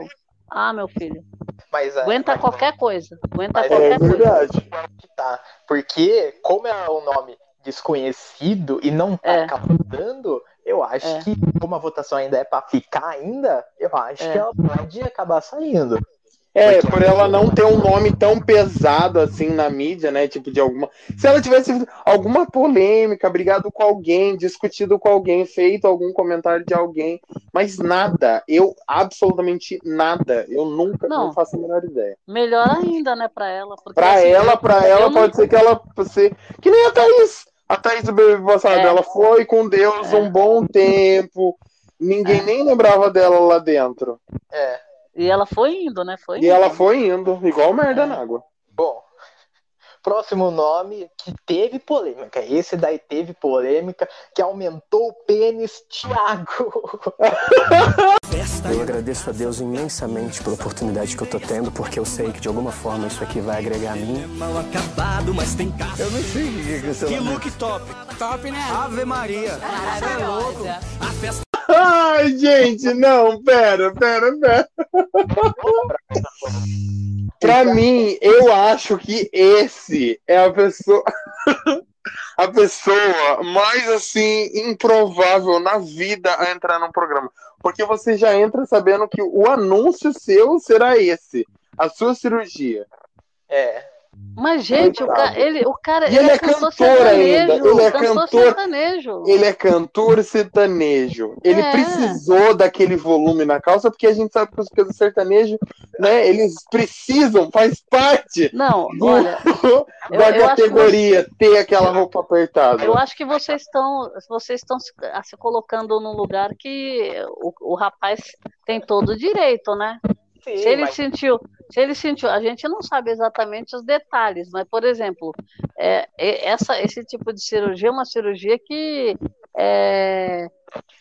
ah, meu filho,
Mas, é,
aguenta
mas-
qualquer coisa, aguenta
Mas
qualquer
é
coisa.
verdade.
Tá. Porque, como é um nome desconhecido e não tá
É.
captando, eu acho
É.
que, como a votação ainda é pra ficar ainda, eu acho
É.
que ela pode acabar saindo.
É, por ela não ter um nome tão pesado assim na mídia, né? Tipo, de alguma. Se ela tivesse alguma polêmica, brigado com alguém, discutido com alguém, feito algum comentário de alguém, mas nada, eu absolutamente nada, eu nunca, não,
Não.
faço a menor ideia.
Melhor ainda, né, para ela, porque
Pra
assim,
ela, pra ela,
não-
pode ser que ela ser. Que nem a Thaís. A Thaís do bebê passado,
É.
ela foi com Deus
É.
um bom tempo. Ninguém nem lembrava dela lá dentro.
É.
E ela foi indo, né? Foi
E
indo.
ela foi indo, igual merda
É.
na água.
Bom, próximo nome que teve polêmica. Esse daí teve polêmica, que aumentou o pênis Thiago.
Eu agradeço a Deus imensamente pela oportunidade que eu tô tendo, porque eu sei que de alguma forma isso aqui vai agregar a mim.
Mal acabado, mas tem cara.
Eu não sei o que é
Que look top. Top, né? Ave Maria. Você é louco. A festa
Ai, gente, não, pera, pera, pera. Pra mim, eu acho que esse é a pessoa. a pessoa mais assim improvável na vida a entrar num programa. Porque você já entra sabendo que o anúncio seu será esse. A sua cirurgia.
É.
Mas, gente, o cara, ele, o cara
E ele é
cantor
cantor ainda,
sertanejo,
ele é
cantor sertanejo.
Ele é cantor sertanejo. Ele
É.
precisou daquele volume na calça, porque a gente sabe que os cantos sertanejo, né, eles precisam, faz parte
Não,
do-
olha,
da
eu acho que
categoria ter aquela roupa apertada.
eu acho que vocês estão, vocês estão se, ah, se colocando num lugar que o, o rapaz tem todo o direito, né?
Sim,
Se ele
mas-
sentiu, se ele sentiu, a gente não sabe exatamente os detalhes, mas, por exemplo, é, é- essa, esse tipo de cirurgia é uma cirurgia que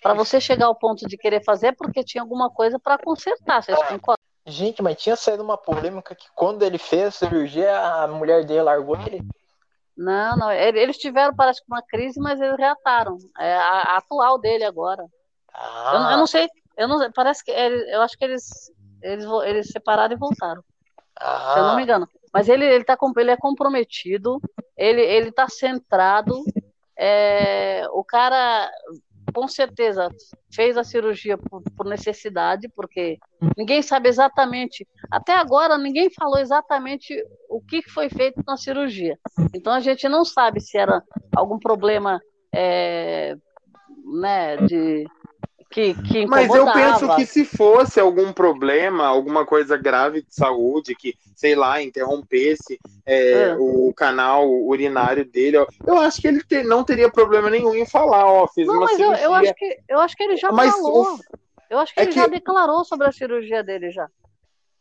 para você chegar ao ponto de querer fazer é porque tinha alguma coisa para consertar, vocês concordam?
Gente, mas tinha saído uma polêmica que quando ele fez a cirurgia, a mulher dele largou ele.
Não, não, ele- eles tiveram, parece que uma crise, mas eles reataram. É a, a atual dele agora.
Ah,
Eu, não- eu não sei, eu não, parece que eu acho que eles eles, eles separaram e voltaram.
ah,
se eu não me engano. Mas ele, ele, tá, com- ele é comprometido, ele, ele tá centrado. é, o cara, com certeza, fez a cirurgia por, por necessidade, porque ninguém sabe exatamente. Até agora, ninguém falou exatamente o que foi feito na cirurgia. Então, a gente não sabe se era algum problema é, né, de. Que, que
Mas eu penso que se fosse algum problema, alguma coisa grave de saúde, que, sei lá, interrompesse é,
É.
o canal urinário dele, eu acho que ele te- não teria problema nenhum em falar, ó, fiz
Não,
uma
mas eu,
cirurgia.
eu, acho que, eu acho que ele já
Mas
falou.
o-
Eu acho que
é
ele
que-
já declarou sobre a cirurgia dele já.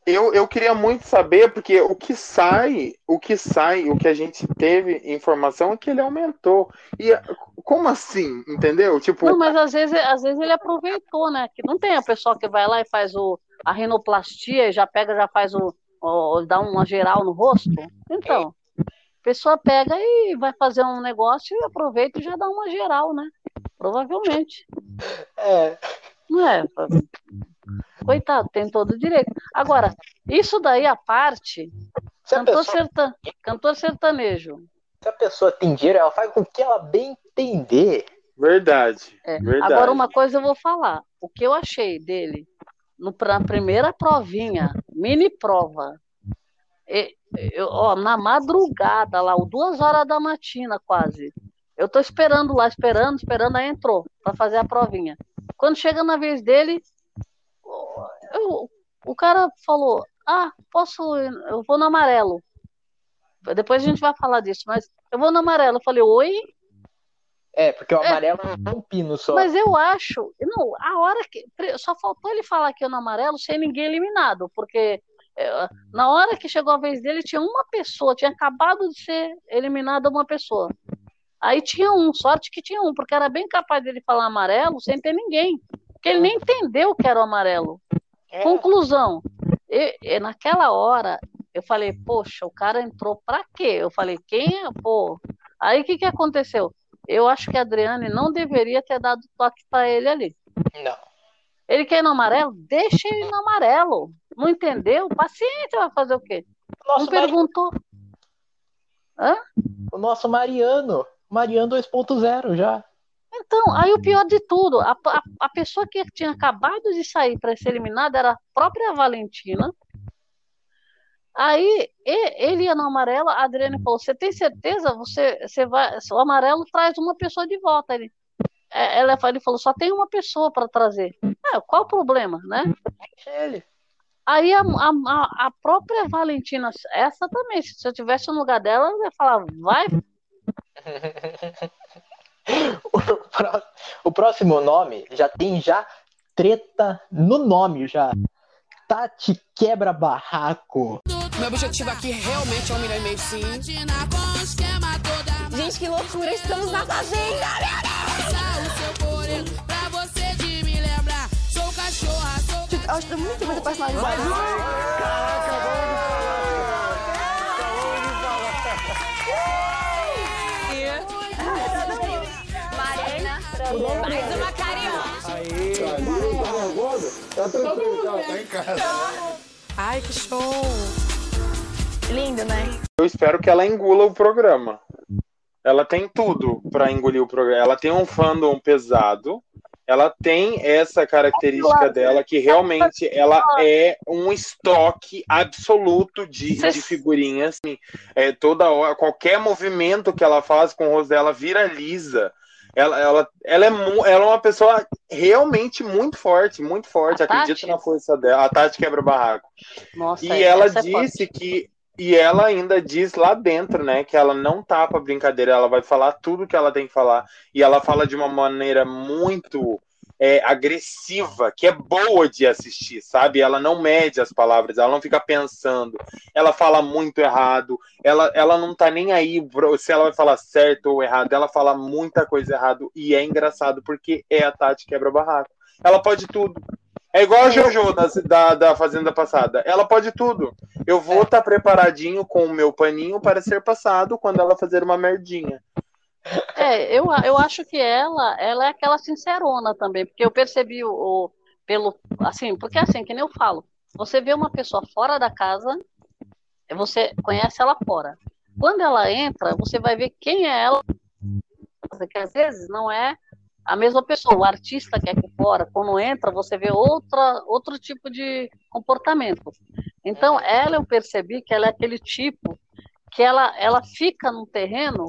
Eu, eu queria muito saber, porque o que sai, o que sai, o que a gente teve informação é que ele aumentou. E como assim? Entendeu? Tipo,
Não, mas às vezes, às vezes ele aproveitou, né? Que não tem a pessoa que vai lá e faz o, a rinoplastia e já pega, já faz o, o- dá uma geral no rosto. Então, a pessoa pega e vai fazer um negócio e aproveita e já dá uma geral, né? Provavelmente.
É.
Não é? Coitado, tem todo o direito. Agora, isso daí à parte,
Se
cantor,
pessoa,
serta, cantor sertanejo.
se a pessoa tem dinheiro, ela faz com que ela bem entender.
verdade.
É.
Verdade.
Agora, uma coisa eu vou falar. O que eu achei dele no, na primeira provinha, mini prova, e- eu, ó, na madrugada, lá, o duas horas da matina quase. Eu tô esperando lá, esperando, esperando, aí entrou para fazer a provinha. Quando chega na vez dele, eu- o cara falou: Ah, posso, ir? eu vou no amarelo. Depois a gente vai falar disso, mas eu vou no amarelo. Eu falei: Oi?
É, porque o amarelo é um pino só.
Mas eu acho. Não, a hora que. Só faltou ele falar que eu no amarelo sem ninguém eliminado, porque é, na hora que chegou a vez dele, tinha uma pessoa, tinha acabado de ser eliminada uma pessoa. Aí tinha um, sorte que tinha um, porque era bem capaz dele falar amarelo sem ter ninguém. Porque ele nem entendeu que era o amarelo.
É.
Conclusão. E, naquela hora, eu falei, poxa, o cara entrou pra quê? Eu falei, quem é? Pô. Aí o que, que aconteceu? Eu acho que a Adriane não deveria ter dado toque para ele ali.
Não.
Ele quer ir no amarelo? Deixa ele no amarelo. Não entendeu? Paciência, vai fazer o quê?
Nosso
não perguntou. Hã?
O nosso Mariano. Mariano 2.0 já.
Então, aí o pior de tudo, a, a, a pessoa que tinha acabado de sair para ser eliminada era a própria Valentina. Aí e- ele ia no amarelo, a Adriane falou: Você tem certeza? Você, você vai. O amarelo traz uma pessoa de volta. Ele, é, ela, ele falou: Só tem uma pessoa para trazer. É, qual o problema, né?
Ele.
Aí a, a, a- a própria Valentina, essa também, se eu tivesse no lugar dela, eu ia falar: Vai,
O, pró- o próximo nome já tem já treta no nome já. Tati quebra barraco.
Meu objetivo aqui realmente é um milhão e meio sim.
Gente, que loucura, estamos na fazenda, Eu acho que muito muita Mais uma carioca.
Tá tranquilo, tá, tá em casa.
Ai, que show. Lindo, né?
Eu espero que ela engula o programa. Ela tem tudo pra engolir o programa. Ela tem um fandom pesado. Ela tem essa característica dela que realmente ela é um estoque absoluto de, de figurinhas. É, toda hora, qualquer movimento que ela faz com o rosto dela viraliza. Ela, ela, ela, é, ela é uma pessoa realmente muito forte, muito forte.
A
Acredito
Tati?
na força dela. A Tati quebra o barraco.
Nossa,
E ela
é
disse que. E ela ainda diz lá dentro, né, que ela não tá pra brincadeira, ela vai falar tudo que ela tem que falar. E ela fala de uma maneira muito é, agressiva, que é boa de assistir, sabe? Ela não mede as palavras, ela não fica pensando. Ela fala muito errado, ela, ela não tá nem aí se ela vai falar certo ou errado, ela fala muita coisa errado. E é engraçado porque é a Tati quebra-barraco. Ela pode tudo. É igual a Jojo da, da, da Fazenda passada. Ela pode tudo. Eu vou estar preparadinho com o meu paninho para ser passado quando ela fazer uma merdinha.
É, eu, eu acho que ela, ela é aquela sincerona também, porque eu percebi o, o- pelo, assim, porque assim, que nem eu falo, você vê uma pessoa fora da casa, você conhece ela fora. Quando ela entra, você vai ver quem é ela, que às vezes não é a mesma pessoa, o artista que é aqui fora, quando entra, você vê outra, outro tipo de comportamento. Então, ela eu percebi que ela é aquele tipo que ela, ela fica num terreno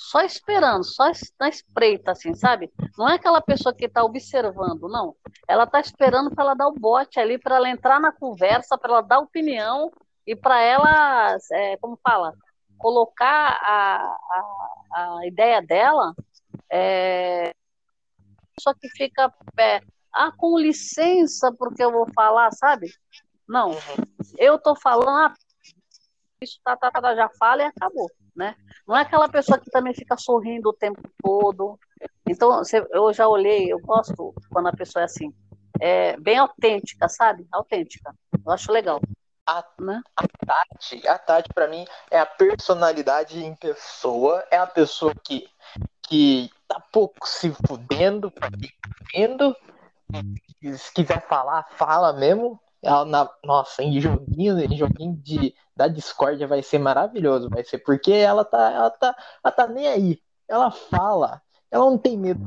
só esperando, só na espreita, assim, sabe? Não é aquela pessoa que está observando, não. Ela está esperando para ela dar o bote ali, para ela entrar na conversa, para ela dar opinião e para ela, é, como fala, colocar a, a, a ideia dela. É, só que fica, é, ah, com licença, porque eu vou falar, sabe? Não, eu tô falando, ah, isso tá, tá, tá, já fala e acabou, né? Não é aquela pessoa que também fica sorrindo o tempo todo. Então, eu já olhei, eu gosto quando a pessoa é assim, é bem autêntica, sabe? Autêntica. Eu acho legal.
A,
né?
a Tati, a Tati pra mim é a personalidade em pessoa, é a pessoa que, que tá pouco se fudendo, tá vendo, se quiser falar, fala mesmo. Ela na, nossa, em joguinho, em joguinho de, da Discord vai ser maravilhoso, vai ser porque ela tá, ela tá, ela tá nem aí. Ela fala, ela não tem medo.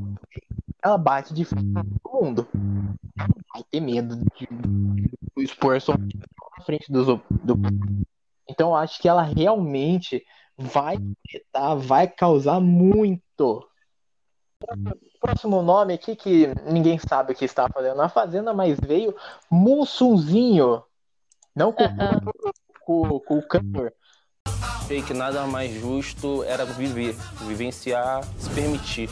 Ela bate de frente com todo mundo. Não vai ter medo de, de expor opinião na frente dos, do Então acho que ela realmente vai afetar, vai causar muito. Próximo nome aqui que ninguém sabe o que está fazendo na fazenda, mas veio Mussunzinho. Não com, com, com o cantor.
achei que nada mais justo era viver, vivenciar, se permitir.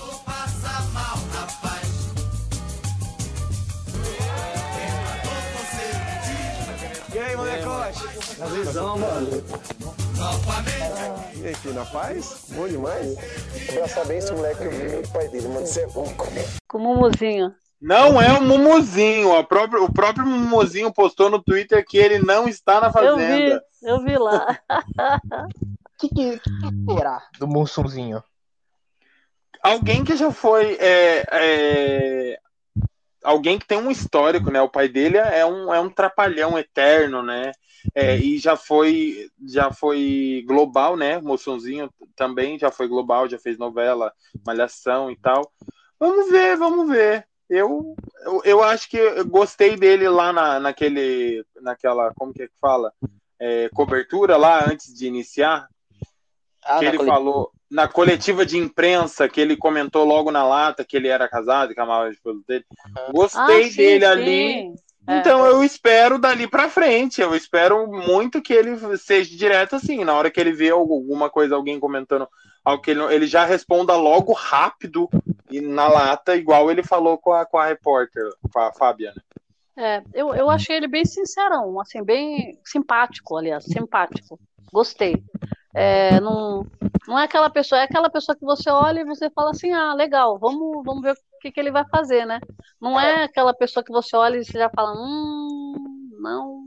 E aí, molecote? Na visão, mano. E aí, filho, na paz? Bom demais? Pra saber esse moleque eu vi o pai dele, mano, você é louco.
Com o Mumuzinho.
Não é o Mumuzinho. A própria, o próprio Mumuzinho postou no Twitter que ele não está na
Eu
fazenda.
vi, eu vi lá.
O que, que, que será do Mussunzinho?
Alguém que já foi. é, é, alguém que tem um histórico, né? O pai dele é um, é um trapalhão eterno, né? É, e já foi já foi global, né? Moçãozinho também já foi global, já fez novela, malhação e tal. Vamos ver, vamos ver. Eu, eu, eu acho que eu gostei dele lá na, naquele, naquela, como que é que fala? É, cobertura lá antes de iniciar.
Ah,
que ele
coletiva.
falou na coletiva de imprensa, que ele comentou logo na lata que ele era casado, que amava a esposa dele. Gostei
Ah, sim,
dele
sim.
ali.
É.
Então eu espero dali pra frente. Eu espero muito que ele seja direto assim. Na hora que ele vê alguma coisa, alguém comentando algo que ele, ele já responda logo rápido e na lata, igual ele falou com a, com a repórter, com a Fabiana.
É, eu, eu achei ele bem sincerão, assim, bem simpático, aliás, simpático. Gostei. É, não, não é aquela pessoa, é aquela pessoa que você olha e você fala assim, ah, legal, vamos, vamos ver o que, que ele vai fazer, né? Não é aquela pessoa que você olha e você já fala, hum, não,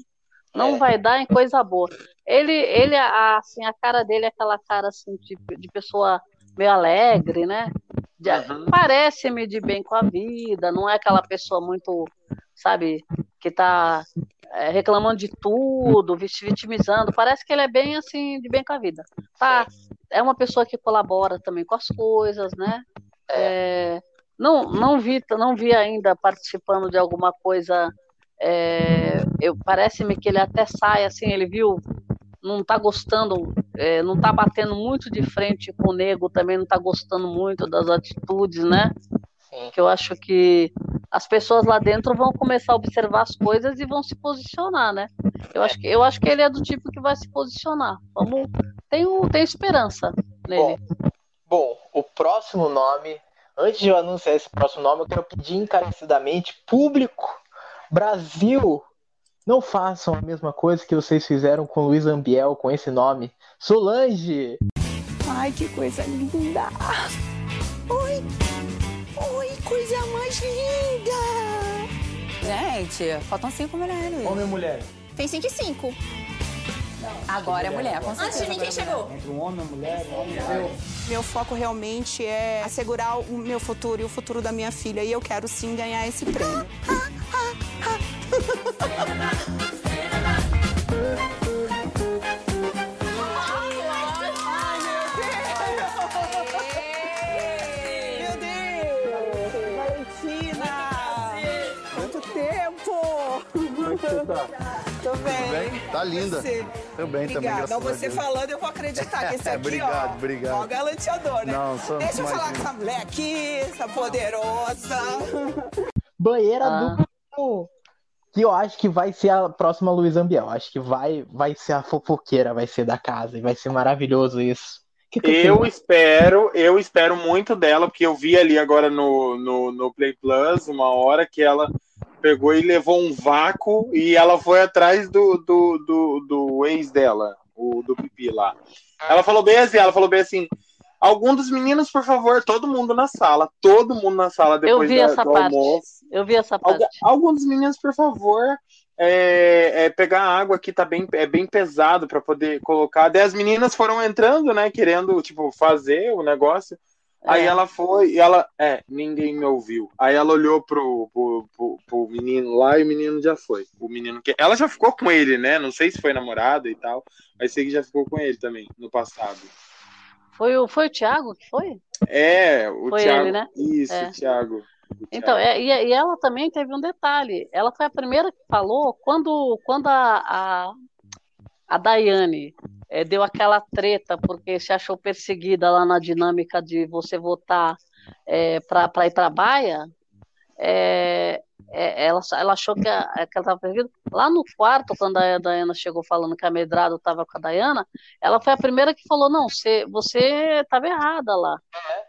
não vai dar em coisa boa. Ele, ele, a- assim, a cara dele é aquela cara assim de, de pessoa meio alegre, né? De- Parece-me de bem com a vida, não é aquela pessoa muito, sabe, que tá é, reclamando de tudo, vitimizando. Parece que ele é bem assim, de bem com a vida. Tá, é uma pessoa que colabora também com as coisas, né? É, não, não vi, não vi ainda participando de alguma coisa. é, eu parece-me que ele até sai assim, ele viu, não tá gostando, é, não tá batendo muito de frente com o nego, também não tá gostando muito das atitudes, né? Que eu acho que as pessoas lá dentro vão começar a observar as coisas e vão se posicionar, né? Eu acho que, eu acho que ele é do tipo que vai se posicionar. Vamos, tenho, tenho esperança nele.
Bom, o próximo nome, antes de eu anunciar esse próximo nome, eu quero pedir encarecidamente, público, Brasil, não façam a mesma coisa que vocês fizeram com Luiz Ambiel, com esse nome. Solange!
Ai, que coisa linda! Oi! Oi, coisa mais linda!
Gente, faltam cinco mulheres.
Homem e mulher.
Tem 5 e 5.
Agora é mulher, com
Antes de mim, quem chegou?
Entre um homem e uma mulher, um homem e
Meu, meu foco realmente é assegurar o meu futuro e o futuro da minha filha. E eu quero sim ganhar esse prêmio. Meu Deus! Valentina! Quanto tempo! Tô bem.
bem? Tá linda.
Você?
Eu bem também,
Obrigada.
graças a
Você falando, eu vou acreditar que esse aqui,
Obrigado,
ó,
obrigado.
ó, galanteador, né?
Não, só-
Deixa eu falar com essa mulher aqui, essa poderosa.
Banheira
Ah.
do. Que eu acho que vai ser a próxima Luiz Ambiel. Acho que vai, vai ser a fofoqueira, vai ser da casa. E vai ser maravilhoso isso. Que que
Eu
você-
espero, eu espero muito dela, porque eu vi ali agora no, no, no Play Plus uma hora que ela pegou e levou um vácuo e ela foi atrás do, do, do, do ex dela, o do Pipi lá. Ela falou bem assim, ela falou bem assim. Algum dos meninos, por favor, todo mundo na sala, todo mundo na sala
Eu
depois
vi
da-
essa
do
parte.
almoço.
Eu vi essa parte.
Algu- Algum dos meninos, por favor, é, é, pegar água que tá bem, é bem pesado para poder colocar. Daí as meninas foram entrando, né, querendo, tipo, fazer o negócio. Aí
É.
ela foi e ela, é, ninguém me ouviu. Aí ela olhou pro, pro, pro, pro menino lá e o menino já foi. O menino que. Ela já ficou com ele, né? Não sei se foi namorada e tal, mas sei que já ficou com ele também no passado.
Foi o, foi o Thiago que foi?
É, o
Foi
Thiago.
ele, né?
Isso,
É.
o Thiago. O
Então, é, e, e ela também teve um detalhe. Ela foi a primeira que falou quando, quando a, a, a Daiane eh, deu aquela treta porque se achou perseguida lá na dinâmica de você votar para ir para a Baia. eh, é, ela, ela achou que, a, que ela estava perdida. Lá no quarto, quando a Dayana chegou falando que a Medrado estava com a Dayana, ela foi a primeira que falou: não, você estava errada lá.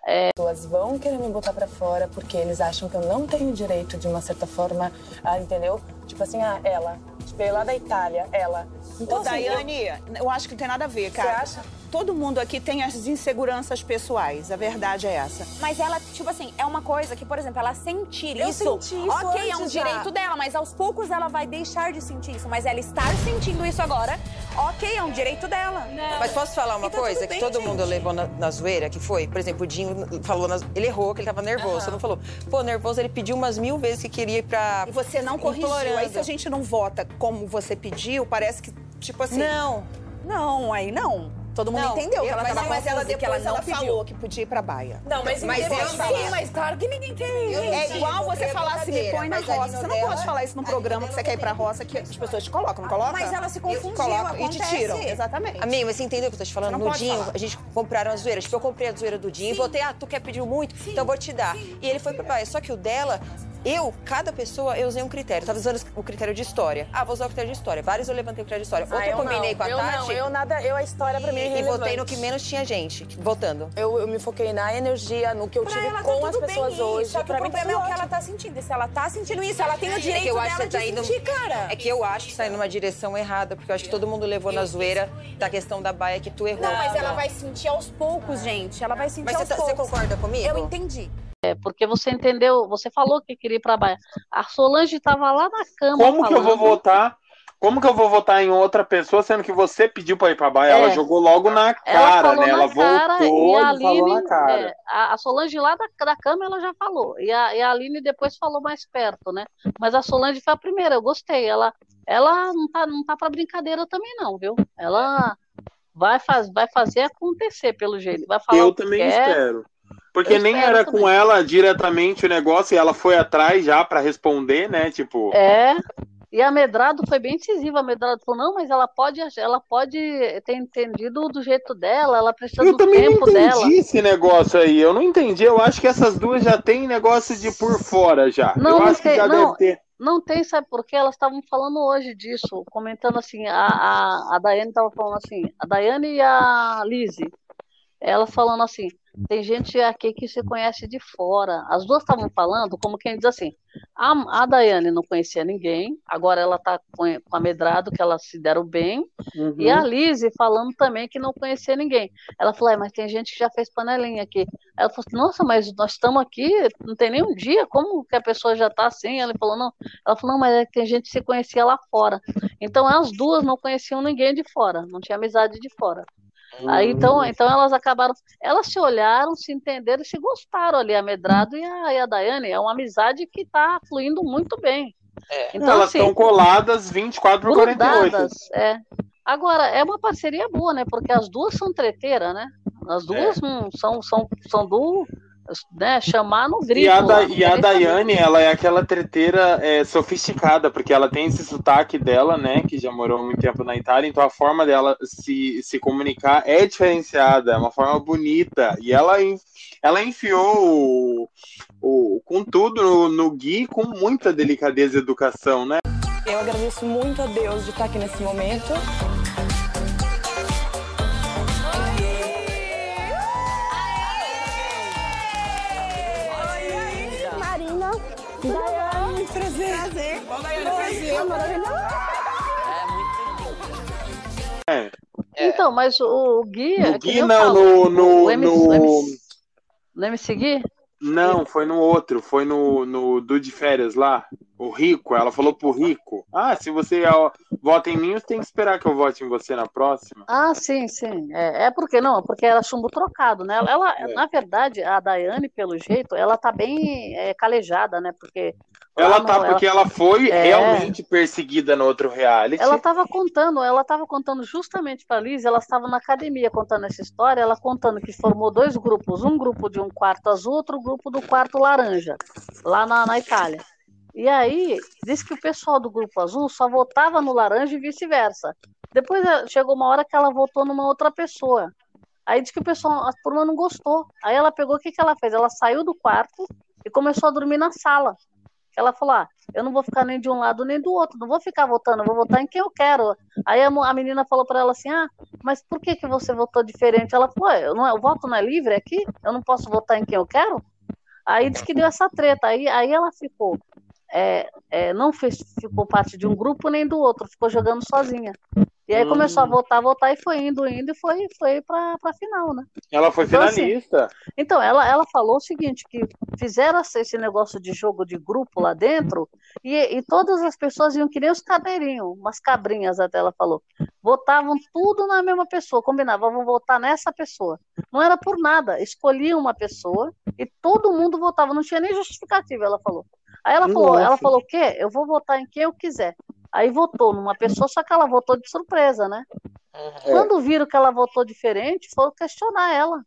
É... As pessoas vão querer me botar para fora porque eles acham que eu não tenho direito, de uma certa forma, a, entendeu? Tipo assim, ah, ela veio lá da Itália, ela.
Então, Ô, assim, Daiane, eu... eu acho que não tem nada a ver, cara.
Você acha?
Todo mundo aqui tem as inseguranças pessoais. A verdade é essa.
Mas ela, tipo assim, é uma coisa que, por exemplo, ela sentir
eu
isso.
Senti isso
ok, é um
já.
direito dela, mas aos poucos ela vai deixar de sentir isso. Mas ela estar sentindo isso agora, ok, é um direito dela.
Não. Mas posso falar uma
Então,
coisa
tudo
que
bem,
todo
gente.
mundo levou na, na zoeira, que foi, por exemplo, o Dinho falou, nas- ele errou, que ele tava nervoso. Você não falou, pô, nervoso, ele pediu umas mil vezes que queria ir pra.
E você não corrigiu.
Implorando.
Aí se a gente não vota como você pediu, parece que, tipo assim...
Não.
Não, aí não. Todo mundo
Não,
entendeu que ela
mas-
tava
mas ela
confusa, que ela não
ela pediu.
falou que podia ir pra baia.
Não, mas,
Mas eu
sim,
falar.
mas claro que ninguém tem.
É igual você falar assim, me põe na roça. Você não
dela-
pode falar isso num programa que você quer ir pra roça, que as pessoas te colocam, não colocam?
Mas ela se confundiu,
e te tiram, exatamente.
Amigo, mas você entendeu o que eu tô te falando? No Dinho, a gente compraram a zoeira. Tipo, eu comprei a zoeira do Dinho e voltei, ah, tu quer pedir muito? Então eu vou te dar. E ele foi pra baia. Só que o dela, eu, cada pessoa, eu usei um critério. Eu tava usando o critério de história. Ah, vou usar o critério de história. Vários eu levantei o critério de história. Outro
Ah,
eu combinei
não.
com a
eu
Tati.
Não, eu nada, eu a história pra mim é
E votei no que menos tinha gente votando.
Eu, eu me foquei na energia, no que eu
Pra
tive
ela tá
com as
tudo
pessoas
bem
hoje.
Só que
pra
o
mim
problema é
tá
o que ela tá sentindo. E se ela tá sentindo isso, ela tem o
É
direito
que eu acho
dela
que você tá
de
indo.
sentir, cara.
É que eu acho que você tá indo numa direção errada, porque eu acho que todo mundo levou na zoeira da questão da baia que tu errou.
Não, mas ela vai sentir aos poucos, gente. Ela vai sentir
Mas
aos
você, tá- você
poucos.
concorda comigo?
Eu entendi.
É, porque você entendeu, você falou que queria ir pra baia. A Solange estava lá na cama.
Como que eu vou
falando.
votar? Como que eu vou votar em outra pessoa, sendo que você pediu pra ir pra baia?
É.
Ela jogou logo na cara, né? Ela
cara
voltou
e a Aline,
falou na cara.
é, a, Solange lá da, da cama ela já falou. E a, e a Aline depois falou mais perto, né? Mas a Solange foi a primeira, eu gostei. Ela, ela não tá, não tá pra brincadeira também, não, viu? Ela vai, faz, vai fazer acontecer, pelo jeito. Vai falar
Eu também
quer.
espero. Porque
Eu
nem era
também.
com ela diretamente o negócio e ela foi atrás já pra responder, né? Tipo,
É. E a Medrado foi bem decisiva. A Medrado falou: não, mas ela pode, ela pode ter entendido do jeito dela, ela precisa
eu
do
também não
tempo
entendi
dela.
esse negócio aí. Eu não entendi. Eu acho que essas duas já têm negócio de por fora já.
Não,
eu
não
acho que já
não,
deve ter.
não tem, sabe por quê? Elas estavam falando hoje disso, comentando assim, a, a, a Daiane estava falando assim, a Daiane e a Lizzie, elas falando assim, tem gente aqui que se conhece de fora. As duas estavam falando como quem diz assim, a, a Daiane não conhecia ninguém, agora ela está com, com a Medrado, que elas se deram bem,
Uhum.
e a Lizzie falando também que não conhecia ninguém. Ela falou, "É, mas tem gente que já fez panelinha aqui. Ela falou assim, nossa, mas nós estamos aqui, não tem nem um dia, como que a pessoa já está assim? Ela falou, não. Ela falou, não, mas é que tem gente que se conhecia lá fora. Então as duas não conheciam ninguém de fora, não tinha amizade de fora. Aí então, então elas acabaram, elas se olharam, se entenderam e se gostaram ali, a Medrado e a, e a Daiane. É uma amizade que está fluindo muito bem. Então,
Elas
assim,
estão coladas 24 por 48.
grudadas, é. Agora, é uma parceria boa, né? Porque as duas são treteiras, né? As duas
É.
hum, são, são, são do. Né, chamar no grito.
E a, da,
lá,
e a. Daiane, ela é aquela treteira é, sofisticada, porque ela tem esse sotaque dela, né, que já morou muito tempo na Itália, então a forma dela se, se comunicar é diferenciada, é uma forma bonita, e ela, ela enfiou o, o- com tudo no, no Gui com muita delicadeza e educação, né?
Eu agradeço muito a Deus de estar aqui nesse momento.
Daiane.
Prazer.
Prazer.
Bom, Daiane, prazer.
Foi maravilhoso.
É.
Então, mas o, o Gui. é
No não, no, no, no-
MC Gui?
Não, foi no outro, foi no, no do de férias lá, o Rico, ela falou pro Rico, ah, se você vota em mim, você tem que esperar que eu vote em você na próxima.
Ah, sim, sim. É, é porque não, porque era chumbo trocado, né? Ela,
É.
na verdade, a Daiane, pelo jeito, ela tá bem é, calejada, né? Porque
Ela
no-
tá, porque ela foi
É.
realmente perseguida no outro reality.
Ela estava contando, ela estava contando justamente para Liz, ela estava na academia contando essa história, ela contando que formou dois grupos, um grupo de um quarto azul, outro grupo do quarto laranja, lá na, na Itália. E aí, disse que o pessoal do grupo azul só votava no laranja e vice-versa. Depois eh, chegou uma hora que ela votou numa outra pessoa. Aí disse que o pessoal, a turma não gostou. Aí ela pegou, o que, que ela fez? Ela saiu do quarto e começou a dormir na sala. Ela falou: ah, eu não vou ficar nem de um lado nem do outro, não vou ficar votando, vou votar em quem eu quero. Aí a, a menina falou para ela assim: ah, mas por que, que você votou diferente? Ela falou: "Ué, eu não, é- o voto não é livre aqui? Eu não posso votar em quem eu quero? Aí disse que deu essa treta. Aí, aí ela ficou. É, é, não fez, ficou parte de um grupo nem do outro, ficou jogando sozinha. E aí começou a
Hum.
votar, votar e foi indo, indo e foi, foi para a final, né?
Ela foi
Então, assim,
finalista.
Então, ela, ela falou o seguinte, que fizeram esse esse negócio de jogo de grupo lá dentro, e, e todas as pessoas iam que nem os cadeirinhos, umas cabrinhas até ela falou. Votavam tudo na mesma pessoa, combinavam, vão votar nessa pessoa. Não era por nada, escolhiam uma pessoa e todo mundo votava, não tinha nem justificativa, ela falou. Aí ela falou, ela
Nossa.
falou o quê? Eu vou votar em quem eu quiser. Aí votou numa pessoa, só que ela votou de surpresa, né? Quando viram que ela votou diferente, foram questionar ela.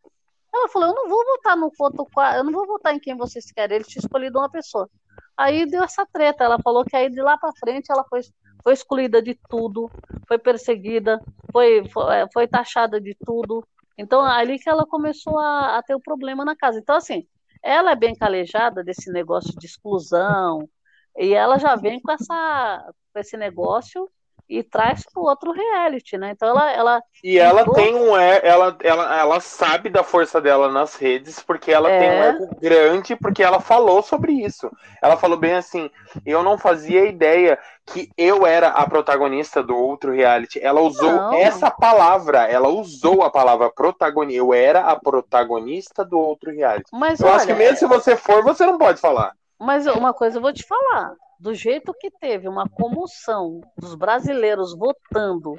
Ela falou: Eu não vou votar no voto eu não vou votar em quem vocês querem, eles tinham escolhido uma pessoa. Aí deu essa treta. Ela falou que aí de lá para frente ela foi, foi excluída de tudo, foi perseguida, foi, foi, é, foi taxada de tudo. Então, ali que ela começou a, a ter o problema na casa. Então, assim, ela é bem calejada desse negócio de exclusão, e ela já vem com, essa, com esse negócio e traz para o outro reality, né? Então, ela. ela
E ela
entrou-
tem um ela, ela, ela sabe da força dela nas redes, porque ela tem um
É.
ego grande, porque ela falou sobre isso. Ela falou bem assim: eu não fazia ideia que eu era a protagonista do outro reality. Ela usou
Não.
essa palavra, ela usou a palavra protagonista. Eu era a protagonista do outro reality.
Mas
eu acho que
olha,
mesmo se você for, você não pode falar.
Mas uma coisa eu vou te falar, do jeito que teve uma comoção dos brasileiros votando,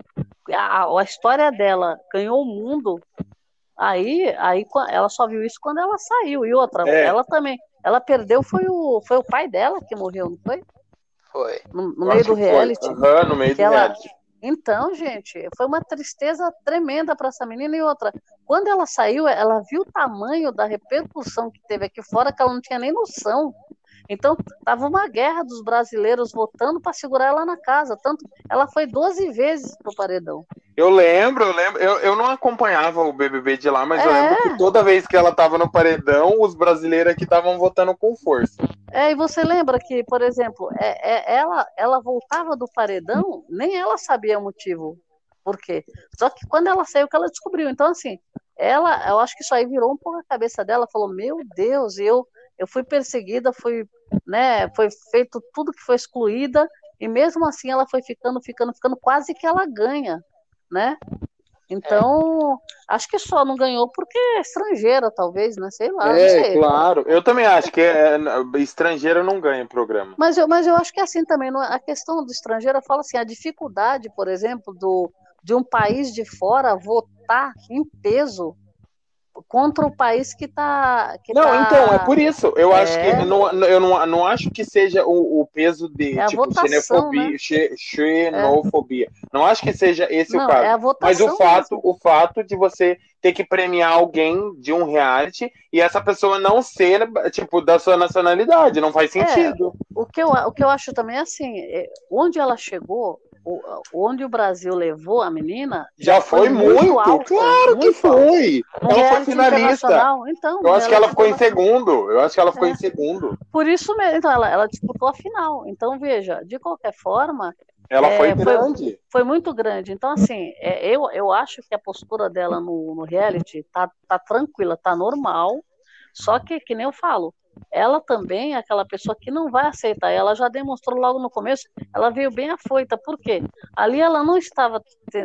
a, a história dela ganhou o mundo, aí, aí ela só viu isso quando ela saiu. E outra,
É.
ela também, ela perdeu, foi o, foi o pai dela que morreu, não foi?
Foi.
No, no meio do reality.
Aham, no meio do
ela-
reality.
Então, gente, foi uma tristeza tremenda para essa menina e outra. Quando ela saiu, ela viu o tamanho da repercussão que teve aqui fora, que ela não tinha nem noção. Então, tava uma guerra dos brasileiros votando para segurar ela na casa. Tanto ela foi 12 vezes pro paredão.
Eu lembro, eu lembro. Eu, eu não acompanhava o BBB de lá, mas eu
É.
lembro que toda vez que ela tava no paredão, os brasileiros aqui estavam votando com força.
É, e você lembra que, por exemplo, é, é- ela, ela voltava do paredão, nem ela sabia o motivo. Por quê? Só que quando ela saiu, que ela descobriu. Então, assim, ela, eu acho que isso aí virou um pouco a cabeça dela, falou, meu Deus, eu, eu fui perseguida, fui, né, foi feito tudo que foi excluída, e mesmo assim ela foi ficando, ficando, ficando, quase que ela ganha, né? Então, acho que só não ganhou porque é estrangeira, talvez, né? Sei lá,
é,
sei.
claro. Eu também acho que é, estrangeiro não ganha programa.
Mas eu, mas eu acho que é assim também, é- a questão do estrangeiro, eu falo assim, a dificuldade, por exemplo, do, de um país de fora votar em peso contra o país que está.
Não,
tá-
então, é por isso. Eu acho
É.
que não, eu não, não acho que seja o, o peso de
É
tipo
votação,
xenofobia,
né?
xe- xenofobia. Não acho que seja esse
Não,
o caso.
é a
Mas o
votação
fato, o fato de você ter que premiar alguém de um reality e essa pessoa não ser tipo da sua nacionalidade, não faz sentido.
O que eu, o que eu acho também é assim, é, onde ela chegou, onde o Brasil levou a menina,
Já foi muito,
alto,
claro que
muito
foi.
alto. No
Ela foi finalista.
Então,
Eu acho que ela ficou em segundo. Eu acho que ela ficou
É.
em segundo.
Por isso mesmo, então ela, ela disputou a final. Então, veja, de qualquer forma.
Ela
é,
foi grande.
Foi, muito grande. Então, assim, é, eu, eu acho que a postura dela no, no reality tá, tá tranquila, tá normal. Só que, que nem eu falo, ela também é aquela pessoa que não vai aceitar. Ela já demonstrou logo no começo, ela veio bem afoita. Por quê? Ali ela não estava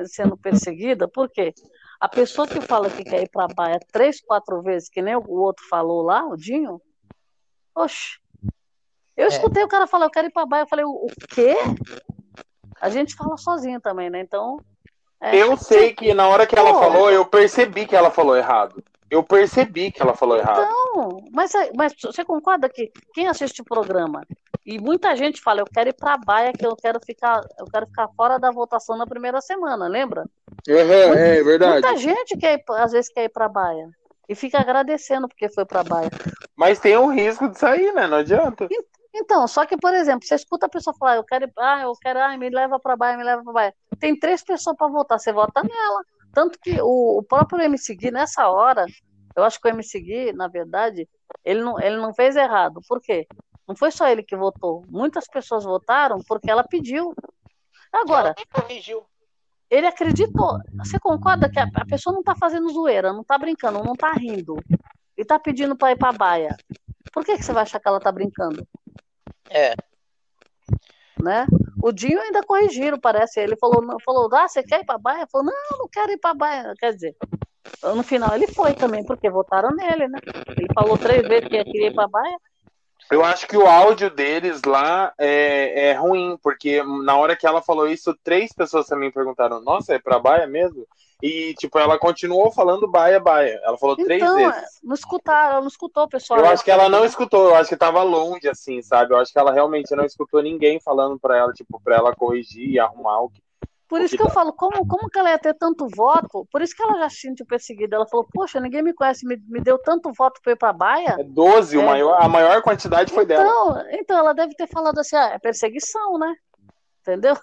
sendo perseguida, por quê? A pessoa que fala que quer ir para a baia três, quatro vezes, que nem o outro falou lá, o Dinho, oxe, eu escutei o cara falar, eu quero ir para baia. Eu falei, o, o quê? A gente fala sozinho também, né? Então. é,
Eu sei que na hora que ela
Pô.
falou, eu percebi que ela falou errado. Eu percebi que ela falou errado.
Então, mas, mas você concorda que quem assiste o programa e muita gente fala, eu quero ir para a baia, que eu quero ficar, eu quero ficar fora da votação na primeira semana, lembra?
Uhum, é verdade.
Muita gente quer ir, às vezes quer ir para a baia e fica agradecendo porque foi para a baia.
Mas tem um risco de sair, né? Não adianta.
Então, só que, por exemplo, você escuta a pessoa falar, eu quero, ir- ah, eu quero, ah, me leva para baia, me leva para baia. Tem três pessoas para votar, você vota nela. Tanto que o, o próprio MC Gui, nessa hora, eu acho que o MC Gui, na verdade, ele não, ele não fez errado. Por quê? Não foi só ele que votou. Muitas pessoas votaram porque ela pediu. Agora,
corrigiu.
ele acreditou. Você concorda que a, a pessoa não está fazendo zoeira, não está brincando, não está rindo. E está pedindo para ir para a baia. Por que, que você vai achar que ela está brincando?
É.
Né? O Dinho ainda corrigiram, parece. Ele falou, não, falou, ah, você quer ir para a baia? Falou, não, não quero ir para a baia. Quer dizer, no final ele foi também, porque votaram nele, né? Ele falou três vezes que queria ir para a baia.
Eu acho que o áudio deles lá é, é ruim, porque na hora que ela falou isso, três pessoas também perguntaram: Nossa, é pra Baia mesmo? E, tipo, ela continuou falando Baia, Baia. Ela falou três
Então,
vezes.
não escutaram, ela não escutou pessoal.
Eu acho que ela não escutou, eu acho que tava longe, assim, sabe? Eu acho que ela realmente não escutou ninguém falando pra ela, tipo, pra ela corrigir e arrumar o que.
Por isso que eu falo, como, como que ela ia ter tanto voto? Por isso que ela já se sentiu perseguida. Ela falou, poxa, ninguém me conhece, me, me deu tanto voto pra ir pra baia.
É 12, o
É.
maior, a maior quantidade foi dela.
Então, então ela deve ter falado assim, ah, é perseguição, né? Entendeu?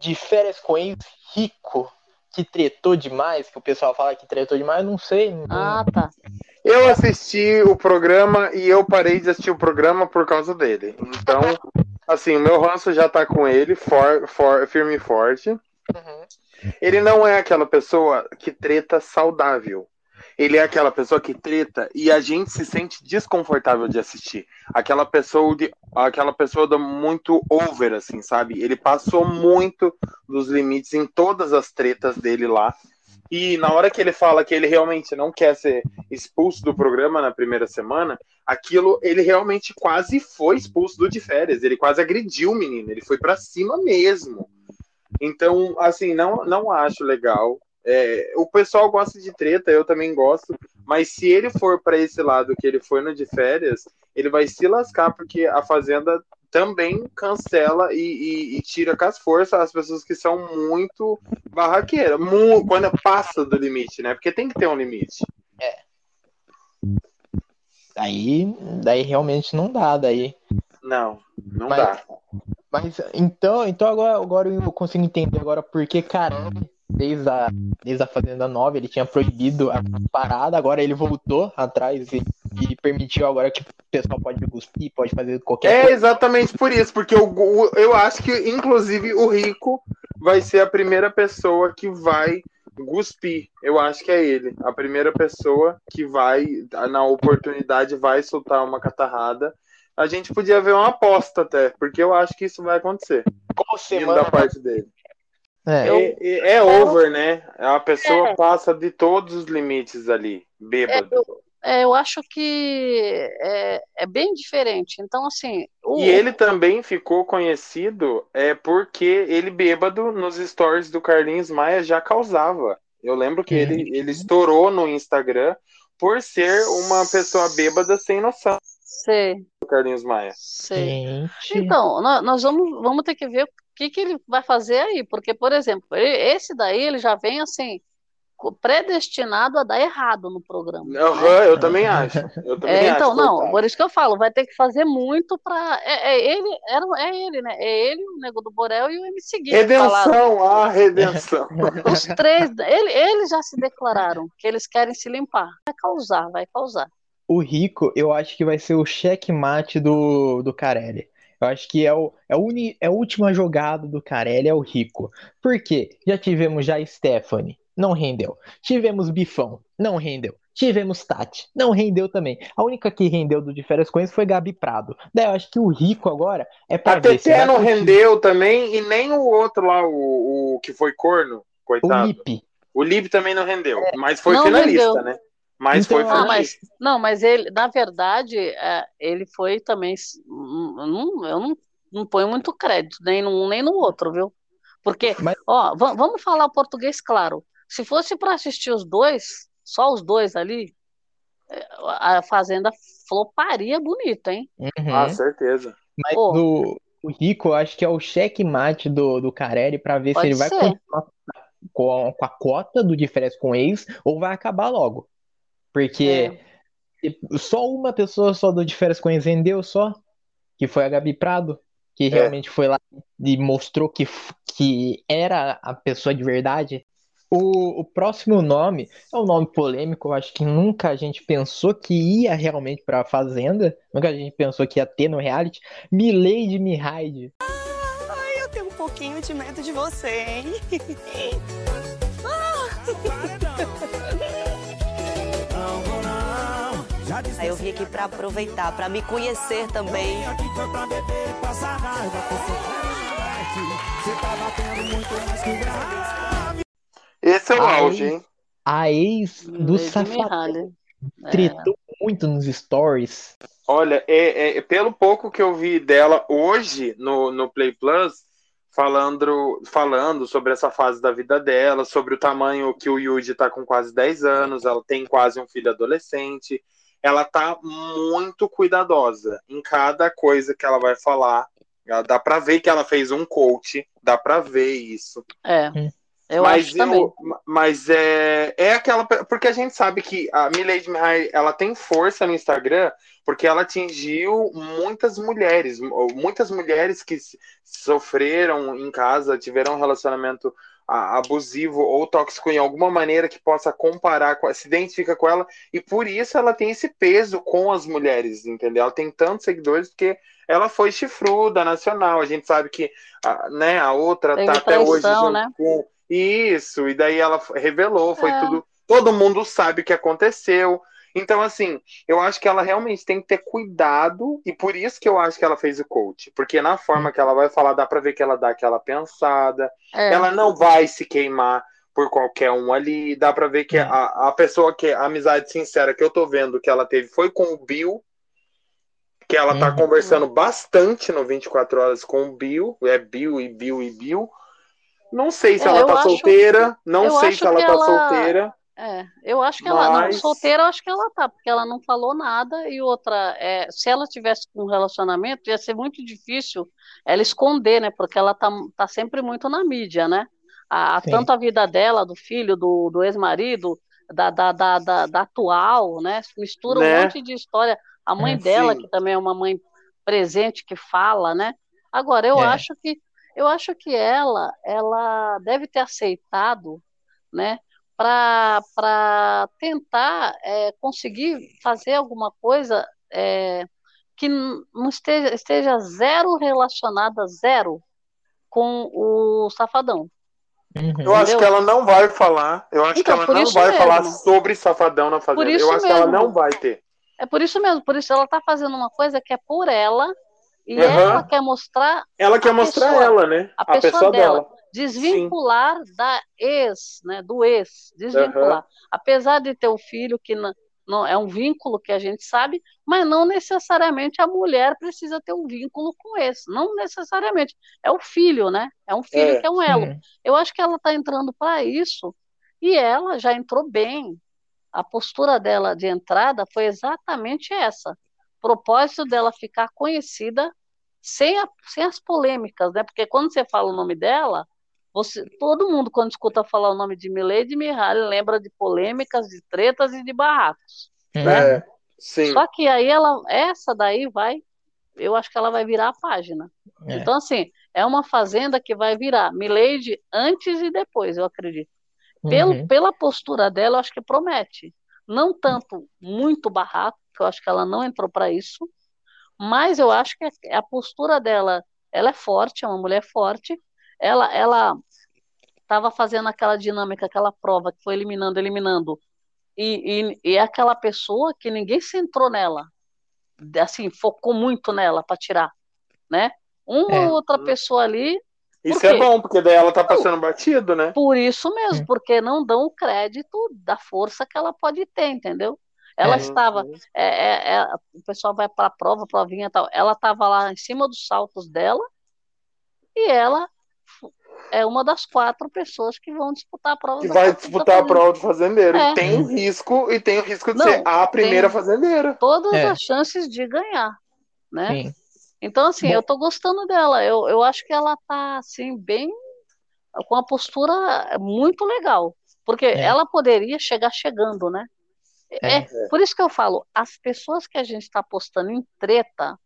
De férias com ex rico, que tretou demais, que o pessoal fala que tretou demais, não sei.
Ah, tá.
Eu assisti o programa e eu parei de assistir o programa por causa dele. Então, assim, o meu ranço já tá com ele, for, for- firme e forte. Ele não é aquela pessoa que treta saudável. Ele é aquela pessoa que treta e a gente se sente desconfortável de assistir. Aquela pessoa de, aquela pessoa da muito over, assim, sabe? Ele passou muito dos limites em todas as tretas dele lá. E na hora que ele fala que ele realmente não quer ser expulso do programa na primeira semana, aquilo ele realmente quase foi expulso do de férias. Ele quase agrediu o menino. Ele foi pra cima mesmo. Então, assim, não, não acho legal. É, o pessoal gosta de treta, eu também gosto, mas se ele for para esse lado que ele foi no de férias, ele vai se lascar, porque a Fazenda também cancela e, e- e tira com as forças as pessoas que são muito barraqueiras, mu- quando passa do limite, né? Porque tem que ter um limite.
Aí, daí realmente não dá, daí.
Não, não
Mas-
dá.
Mas então, então agora, agora eu consigo entender agora porque caramba, desde a, desde a Fazenda 9 ele tinha proibido a parada, agora ele voltou atrás e, e permitiu agora que o pessoal pode cuspir, pode fazer qualquer
É
coisa.
exatamente por isso, porque eu, eu acho que, inclusive, o Rico vai ser a primeira pessoa que vai cuspir. Eu acho que é ele. A primeira pessoa que vai, na oportunidade, vai soltar uma catarrada. A gente podia ver uma aposta até, porque eu acho que isso vai acontecer.
Qual
Vindo
semana?
da parte dele.
É.
É, é- é over, né? A pessoa passa de todos os limites ali, bêbado.
É, eu acho que é, é bem diferente. Então, assim. o-
E ele também ficou conhecido é porque ele bêbado nos stories do Carlinhos Maia já causava. Eu lembro que ele, ele estourou no Instagram por ser uma pessoa bêbada sem noção.
Sei.
Do Carlinhos Maia.
Sei. Então, nó- nós vamos, vamos ter que ver o que, que ele vai fazer aí, porque, por exemplo, esse daí ele já vem assim, predestinado a dar errado no programa.
Aham, eu também acho. Eu também
É,
acho,
então, não,
coitado.
por isso que eu falo, vai ter que fazer muito pra. É, é ele, era, é ele, né? É ele, o Nego do Borel e o MC Gui.
Redenção, a redenção.
Os três, ele, eles já se declararam que eles querem se limpar. Vai causar, vai causar.
O Rico, eu acho que vai ser o checkmate do, do Carelli. Eu acho que é, o, é, a uni, é a última jogada do Carelli, é o Rico. Por quê? Já tivemos já Stephanie, não rendeu. Tivemos Bifão, não rendeu. Tivemos Tati, não rendeu também. A única que rendeu do de férias com foi Gabi Prado. Daí eu acho que o Rico agora é pra
A
ver se
Teté
vai
não rendeu também, e nem o outro lá, o, o que foi corno, coitado.
O Lipe.
O Lipe também não rendeu, mas foi
Não
finalista,
rendeu.
né? Mas
Então,
foi
Ah,
finalista.
mas, não, mas ele, na verdade, é, ele foi também. hum, Eu não, eu não, não ponho muito crédito, nem num nem no outro, viu? Porque, ó, va- vamos falar o português claro. Se fosse para assistir os dois, só os dois ali, é, a Fazenda floparia bonito, hein?
Uhum.
Ah, certeza.
Mas
Pô.
o, o Rico, eu acho que é o checkmate do, do Carelli pra ver se ele vai
ser.
continuar com a, com a cota do diferença com ex ou vai acabar logo. Porque
É.
só uma pessoa só do diferença com ex vendeu só, que foi a Gabi Prado, que realmente foi lá e mostrou que, que era a pessoa de verdade. O, o próximo nome é um nome polêmico, eu acho que nunca a gente pensou que ia realmente pra Fazenda, nunca a gente pensou que ia ter no reality. Milady Mihaid.
Ai, eu tenho um pouquinho de medo de você, hein?
Aí eu vim aqui pra aproveitar, pra me conhecer também.
Esse é o
A
auge,
ex-
hein?
A ex do
Lady
Safadão
Mihaly.
tretou muito nos stories.
Olha, é, é- pelo pouco que eu vi dela hoje no, no Play Plus, falando, falando sobre essa fase da vida dela, sobre o tamanho que o Yuji tá com quase 10 anos, ela tem quase um filho adolescente. Ela tá muito cuidadosa em cada coisa que ela vai falar. Dá pra ver que ela fez um coach, dá pra ver isso.
É. Eu
mas
acho também.
Mas é, é aquela. Porque a gente sabe que a Milady Mihai, ela tem força no Instagram porque ela atingiu muitas mulheres. Muitas mulheres que sofreram em casa, tiveram um relacionamento abusivo ou tóxico em alguma maneira que possa comparar, com, se identifica com ela, e por isso ela tem esse peso com as mulheres, entendeu? Ela tem tantos seguidores porque ela foi chifruda nacional. A gente sabe que a, né, a outra
Teve
tá até hoje junto
né?
com isso, e daí ela revelou, foi
É.
tudo. Todo mundo sabe o que aconteceu. Então, assim, eu acho que ela realmente tem que ter cuidado, e por isso que eu acho que ela fez o coach. Porque na forma que ela vai falar, dá pra ver que ela dá aquela pensada.
É.
Ela não vai se queimar por qualquer um ali. Dá pra ver que a, a pessoa que, a amizade sincera que eu tô vendo que ela teve foi com o Bill. Que ela tá
Uhum.
conversando bastante no 24 Horas com o Bill. É Bill e Bill e Bill. Não sei se
É,
ela tá
acho-
solteira. Não sei se ela tá
ela-
solteira.
É, eu acho que ela, não,
Mas-
solteira eu acho que ela tá, porque ela não falou nada, e outra, é, se ela tivesse com um relacionamento, ia ser muito difícil ela esconder, né, porque ela tá, tá sempre muito na mídia, né, a, a- tanto a vida dela, do filho, do, do ex-marido, da, da, da, da, da atual, né, mistura um
Né?
monte de história, a mãe
Hum,
dela,
sim.
que também é uma mãe presente, que fala, né, agora eu
É.
acho que, eu acho que ela, ela deve ter aceitado, né, para tentar é, conseguir fazer alguma coisa é, que não esteja, esteja zero relacionada, zero, com o Safadão.
Eu acho que ela não vai falar. Eu acho
Então,
que ela não vai
mesmo.
falar sobre Safadão na Fazenda. Eu acho que ela
mesmo.
não vai ter.
É por isso mesmo, por isso ela está fazendo uma coisa que é por ela, e
Aham.
ela quer mostrar
Ela quer
a
mostrar
pessoa-
ela, né?
a pessoa, dela. Desvincular da ex, né, do ex, desvincular.
Aham.
Apesar de ter o filho que não, não é um vínculo que a gente sabe, mas não necessariamente a mulher precisa ter um vínculo com esse, não necessariamente. É o filho, né? É um filho
É,
que é um elo.
sim.
Eu acho que ela está entrando para isso e ela já entrou bem. A postura dela de entrada foi exatamente essa. Propósito dela ficar conhecida sem, a- sem as polêmicas, né? Porque quando você fala o nome dela, você, todo mundo, quando escuta falar o nome de Milady Mihaly, lembra de polêmicas, de tretas e de barracos. Né?
É, sim.
Só que aí ela, essa daí vai, eu acho que ela vai virar a página.
É.
Então, assim, é uma fazenda que vai virar Milady antes e depois, eu acredito. Pelo,
Uhum.
Pela postura dela, eu acho que promete. Não tanto muito barraco, eu acho que ela não entrou para isso, mas eu acho que a, postura dela, ela é forte, é uma mulher forte. Ela, ela estava fazendo aquela dinâmica, aquela prova que foi eliminando, eliminando, e, e, e é aquela pessoa que ninguém centrou nela, assim, focou muito nela para tirar, né? Uma
É.
ou outra pessoa ali.
Isso é bom, porque daí ela tá passando batido, né?
Por isso mesmo, porque não dão o crédito da força que ela pode ter, entendeu? Ela
É.
estava, é, é, é, o pessoal vai para a prova, provinha e tal. Ela estava lá em cima dos saltos dela e ela é uma das quatro pessoas que vão disputar a prova.
Que vai disputar a prova de fazendeiro.
É.
E tem o risco, e tem o risco de
Não,
ser a primeira
tem
fazendeira.
Todas
É.
as chances de ganhar, né?
Sim.
Então, assim,
Bom.
eu tô gostando dela. Eu, eu acho que ela tá, assim, bem. com uma postura muito legal. Porque
É.
ela poderia chegar chegando, né? É,
É.
por isso que eu falo, as pessoas que a gente está postando em treta,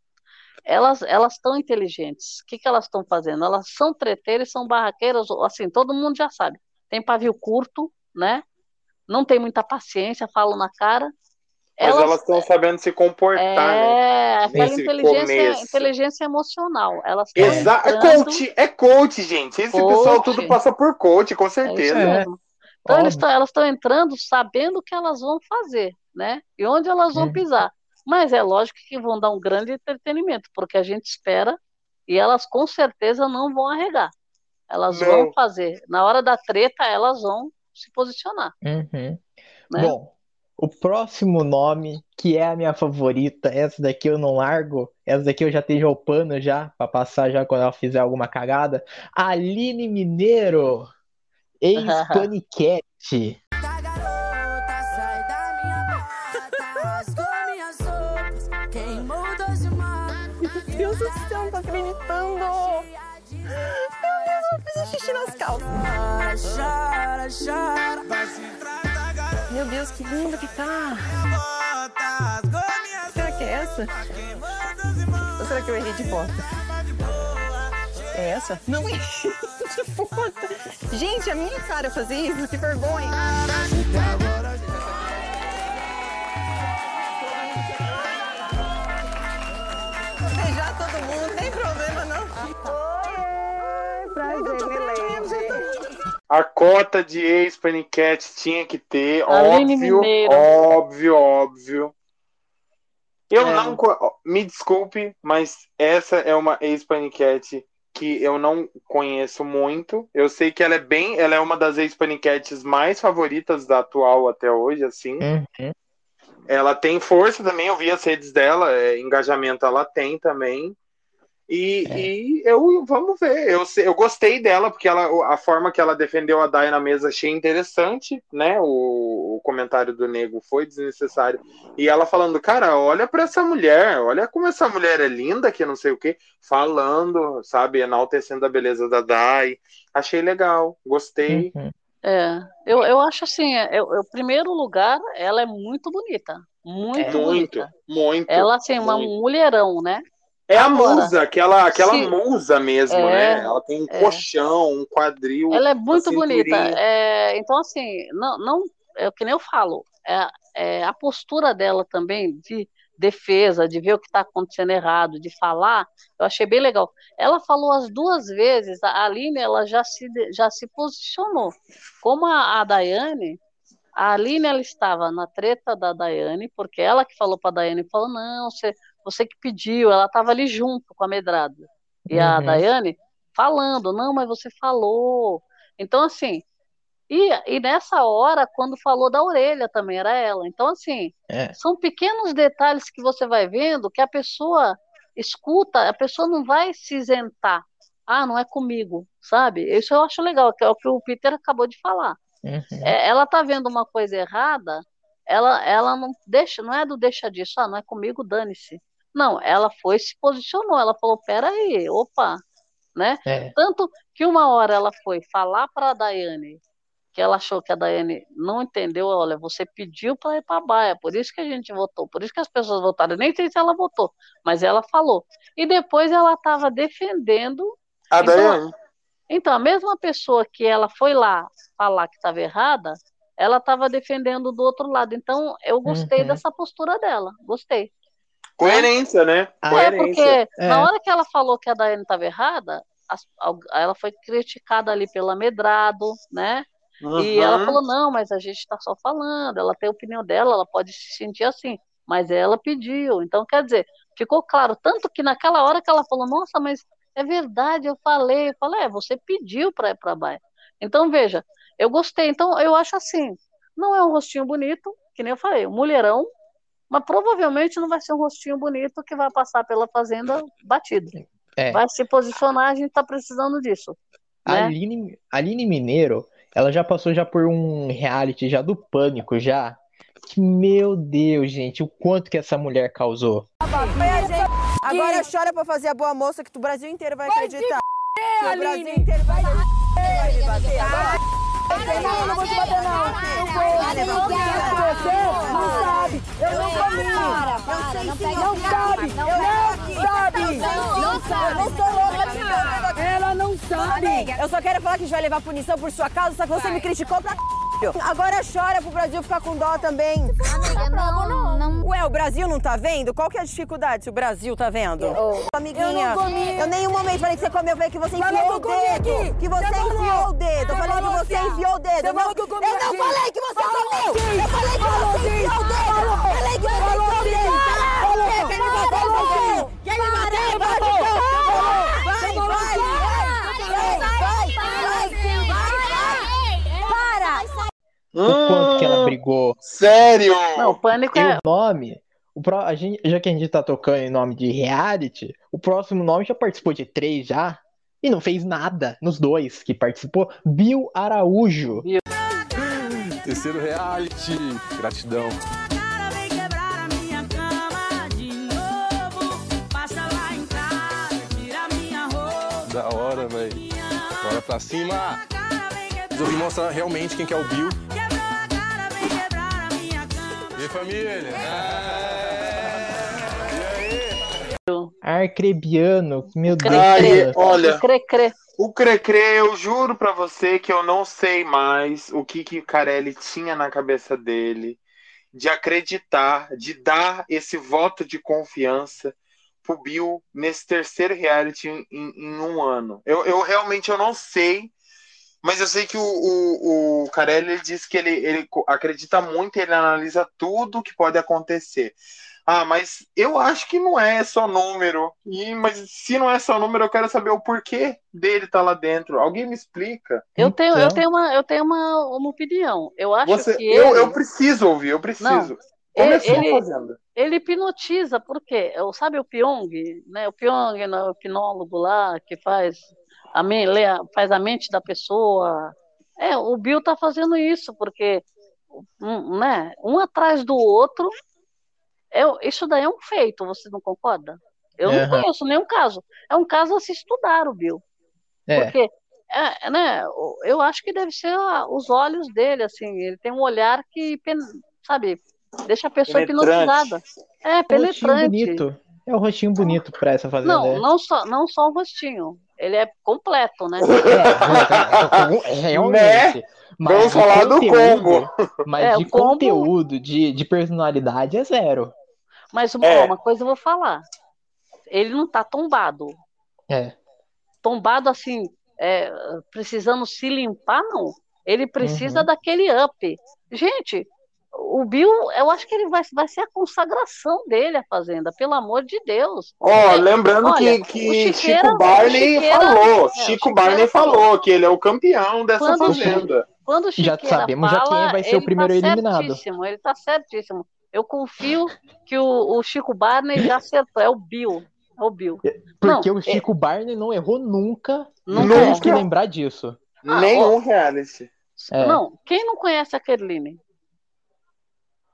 elas elas estão inteligentes. O que, que elas estão fazendo? Elas são treteiras, são barraqueiras, assim, todo mundo já sabe. tem pavio curto, né? Não tem muita paciência, falam na cara.
Mas elas estão sabendo se comportar,
é,
né?
aquela inteligência,
começo.
inteligência emocional. Elas
Exa é
entrando-
coach, é coach, gente. Esse
Coach.
pessoal tudo passa por coach, com
É isso
certeza.
mesmo. Então, eles tão- elas estão entrando sabendo o que elas vão fazer, né? E onde elas vão pisar. Mas é lógico que vão dar um grande entretenimento, porque a gente espera e elas com certeza não vão arregar. Elas
Não.
vão fazer. Na hora da treta, elas vão se posicionar.
Uhum.
Né?
Bom, o próximo nome, que é a minha favorita, essa daqui eu não largo, essa daqui eu já tenho o pano já, pra passar já quando ela fizer alguma cagada. Aline Mineiro, ex-paniquete.
Meu Deus do céu, não tô acreditando. Meu Deus, eu fiz xixi nas calças. Meu Deus, que lindo que tá. Será que é essa? Ou será que eu errei de foto? É essa? Não é de foto. Gente, a minha cara fazer isso, que vergonha. Beijar todo mundo, não tem problema não. Oi, prazer, Milene.
A cota de ex-paniquete tinha que ter,
Aline
óbvio,
Mineiro.
óbvio, óbvio. Eu
É.
não. Me desculpe, mas essa é uma ex-paniquete que eu não conheço muito. Eu sei que ela é bem. Ela é uma das ex-paniquetes mais favoritas da atual até hoje, assim.
Uhum.
Ela tem força também, eu vi as redes dela, é, engajamento ela tem também. E,
É.
e eu vamos ver. Eu, eu gostei dela, porque ela, a forma que ela defendeu a Dai na mesa achei interessante, né? O, o comentário do nego foi desnecessário. E ela falando, cara, olha pra essa mulher, olha como essa mulher é linda, que não sei o quê, falando, sabe, enaltecendo a beleza da Dai. Achei legal, gostei.
É, eu, eu acho assim, é, eu, eu- primeiro lugar, ela é muito bonita. Muito
muito,
bonita.
muito.
Ela, assim, uma
muito.
mulherão, né?
É a
Agora,
musa, aquela, aquela
se-
musa mesmo,
É,
né? Ela tem um
é.
colchão, um quadril.
Ela é muito bonita. É, então, assim, não, não, é o que nem eu falo, é, é a postura dela também de defesa, de ver o que está acontecendo errado, de falar, eu achei bem legal. Ela falou as duas vezes, a Aline, ela já se, já se posicionou. Como a, a Daiane, a Aline, ela estava na treta da Daiane, porque ela que falou para a Daiane, falou, não, você, você que pediu, ela estava ali junto com a medrada. E a
Uhum.
Daiane falando, não, mas você falou. Então, assim, e, e nessa hora, quando falou da orelha também, era ela. Então, assim,
É.
são pequenos detalhes que você vai vendo que a pessoa escuta, a pessoa não vai se isentar. Ah, não é comigo, sabe? Isso eu acho legal, que é o que o Peter acabou de falar.
Uhum.
É, ela tá vendo uma coisa errada, ela, ela não deixa, não é do deixa disso, ah, não é comigo, dane-se. Não, ela foi se posicionou, ela falou, peraí, opa, né?
É.
Tanto que uma hora ela foi falar para a Daiane que ela achou que a Daiane não entendeu, olha, você pediu para ir para a baia, por isso que a gente votou, por isso que as pessoas votaram, Eu nem sei se ela votou, mas ela falou. E depois ela estava defendendo.
A
então,
Daiane.
então, a mesma pessoa que ela foi lá falar que estava errada, ela estava defendendo do outro lado. Então, eu gostei
Uhum.
dessa postura dela, gostei.
Coerência, né?
É,
Coerência.
porque na hora que ela falou que a Daiane estava errada, ela foi criticada ali pela Medrado, né? E ela
Uhum.
falou, não, mas a gente está só falando, ela tem a opinião dela, ela pode se sentir assim, mas ela pediu. Então, quer dizer, ficou claro, tanto que naquela hora que ela falou, nossa, mas é verdade, eu falei, eu falei, é, você pediu para ir para a baia. Então, veja, eu gostei. Então, eu acho assim, não é um rostinho bonito, que nem eu falei, um mulherão, mas provavelmente não vai ser um rostinho bonito que vai passar pela fazenda batido.
É.
Vai se posicionar, a gente está precisando disso. Né?
Aline, Aline Mineiro, ela já passou já por um reality já do pânico já. Que, meu Deus, gente, o quanto que essa mulher causou.
Agora chora pra fazer a boa moça que o Brasil inteiro vai acreditar. Que o Brasil inteiro vai acreditar.
Você, não, não vou te bater não. Não vou, você não sabe. Eu não comi.
não
sabe,
não
sabe.
Não sabe.
Eu não sou louca de nada. Ela não sabe.
Eu só quero falar que a gente vai levar punição por sua causa, só que você me criticou pra c****. Agora chora pro Brasil ficar com dó também.
Amiga, não, não.
Ué, o Brasil não tá vendo? Qual que é a dificuldade se o Brasil tá vendo? Amiguinha,
Eu não comi.
eu nenhum momento falei que você comeu, eu falei que você enfiou
que
o dedo.
aqui.
Que você
Você falou.
enfiou o dedo. Eu
Você
falei que você
assim, ó.
enfiou o dedo. Eu não, não falei que você comeu. Eu falei que você enfiou o dedo.
Falou.
Eu falei que você enfiou o dedo. Quer me Vai,
sim.
Quer me bater?
Falou.
O quanto que ela brigou.
Sério?
Não, o pânico
E
é.
o nome, o pro, a gente, já que a gente tá tocando em nome de reality, o próximo nome já participou de três já. E não fez nada nos dois que participou. Bill Araújo.
Terceiro reality. Gratidão. Da hora, velho. Bora pra cima. Resolvi mostrar realmente quem que é o Bill. E aí, família?
Arcrebiano. Meu Deus.
Ai, olha,
Cre-cre.
o Crecre, eu juro pra você que eu não sei mais o que que Carelli tinha na cabeça dele de acreditar, de dar esse voto de confiança pro Bill nesse terceiro reality em, em- em um ano. Eu, eu realmente eu não sei, mas eu sei que o, o, o Carelli ele disse que ele, ele acredita muito, ele analisa tudo que pode acontecer. Ah, mas eu acho que não é só número. E, mas se não é só número, eu quero saber o porquê dele estar lá dentro. Alguém me explica?
Eu tenho, eu
Então.
tenho, uma, eu tenho uma, uma opinião. Eu acho
Você,
que
eu,
ele,
eu preciso ouvir, eu preciso.
Não,
Começou
ele-
a fazenda.
ele hipnotiza, porque sabe o Pyong, né? O Pyong, o hipnólogo lá que faz a, lê faz a mente da pessoa. É, o Bill tá fazendo isso, porque um, né, um atrás do outro, é, isso daí é um feito, você não concorda? Eu não
Aham.
conheço nenhum caso. É um caso a se estudar, o Bill.
É.
Porque, é, né, eu acho que deve ser a- os olhos dele, assim, ele tem um olhar que, sabe, deixa a pessoa
Penetrante.
hipnotizada. É,
É
penetrante.
bonito. É o rostinho bonito pra essa fazenda.
Não,
é.
não só, não só o rostinho, ele é completo, né?
É, realmente. Mas
Vamos
de
falar do
conteúdo-
combo.
Mas
É,
de
o combo-
conteúdo, de, de personalidade é zero.
Mas uma,
É.
uma coisa eu vou falar, ele não tá tombado.
É.
Tombado assim, é, precisando se limpar, não. Ele precisa
Uhum.
daquele up. Gente, o Bill, eu acho que ele vai, vai ser a consagração dele, a Fazenda, pelo amor de Deus.
Ó, lembrando
Olha,
que,
o
que
Chiqueira-
Chico Barney
Chiqueira-
falou.
é,
Chico
Chiqueira
Barney falou que ele é o campeão dessa
Quando
fazenda.
Quando
Já sabemos já
fala,
quem vai ser o
ele
primeiro
tá
eliminado.
certíssimo, ele tá certíssimo. Eu confio que o, o Chico Barney já acertou, é o Bill. É o Bill.
Porque
Não,
o Chico Barney não errou nunca.
Nunca
Temos que lembrar disso.
Ah,
Nenhum reality.
É.
Não, quem não conhece a Kerline?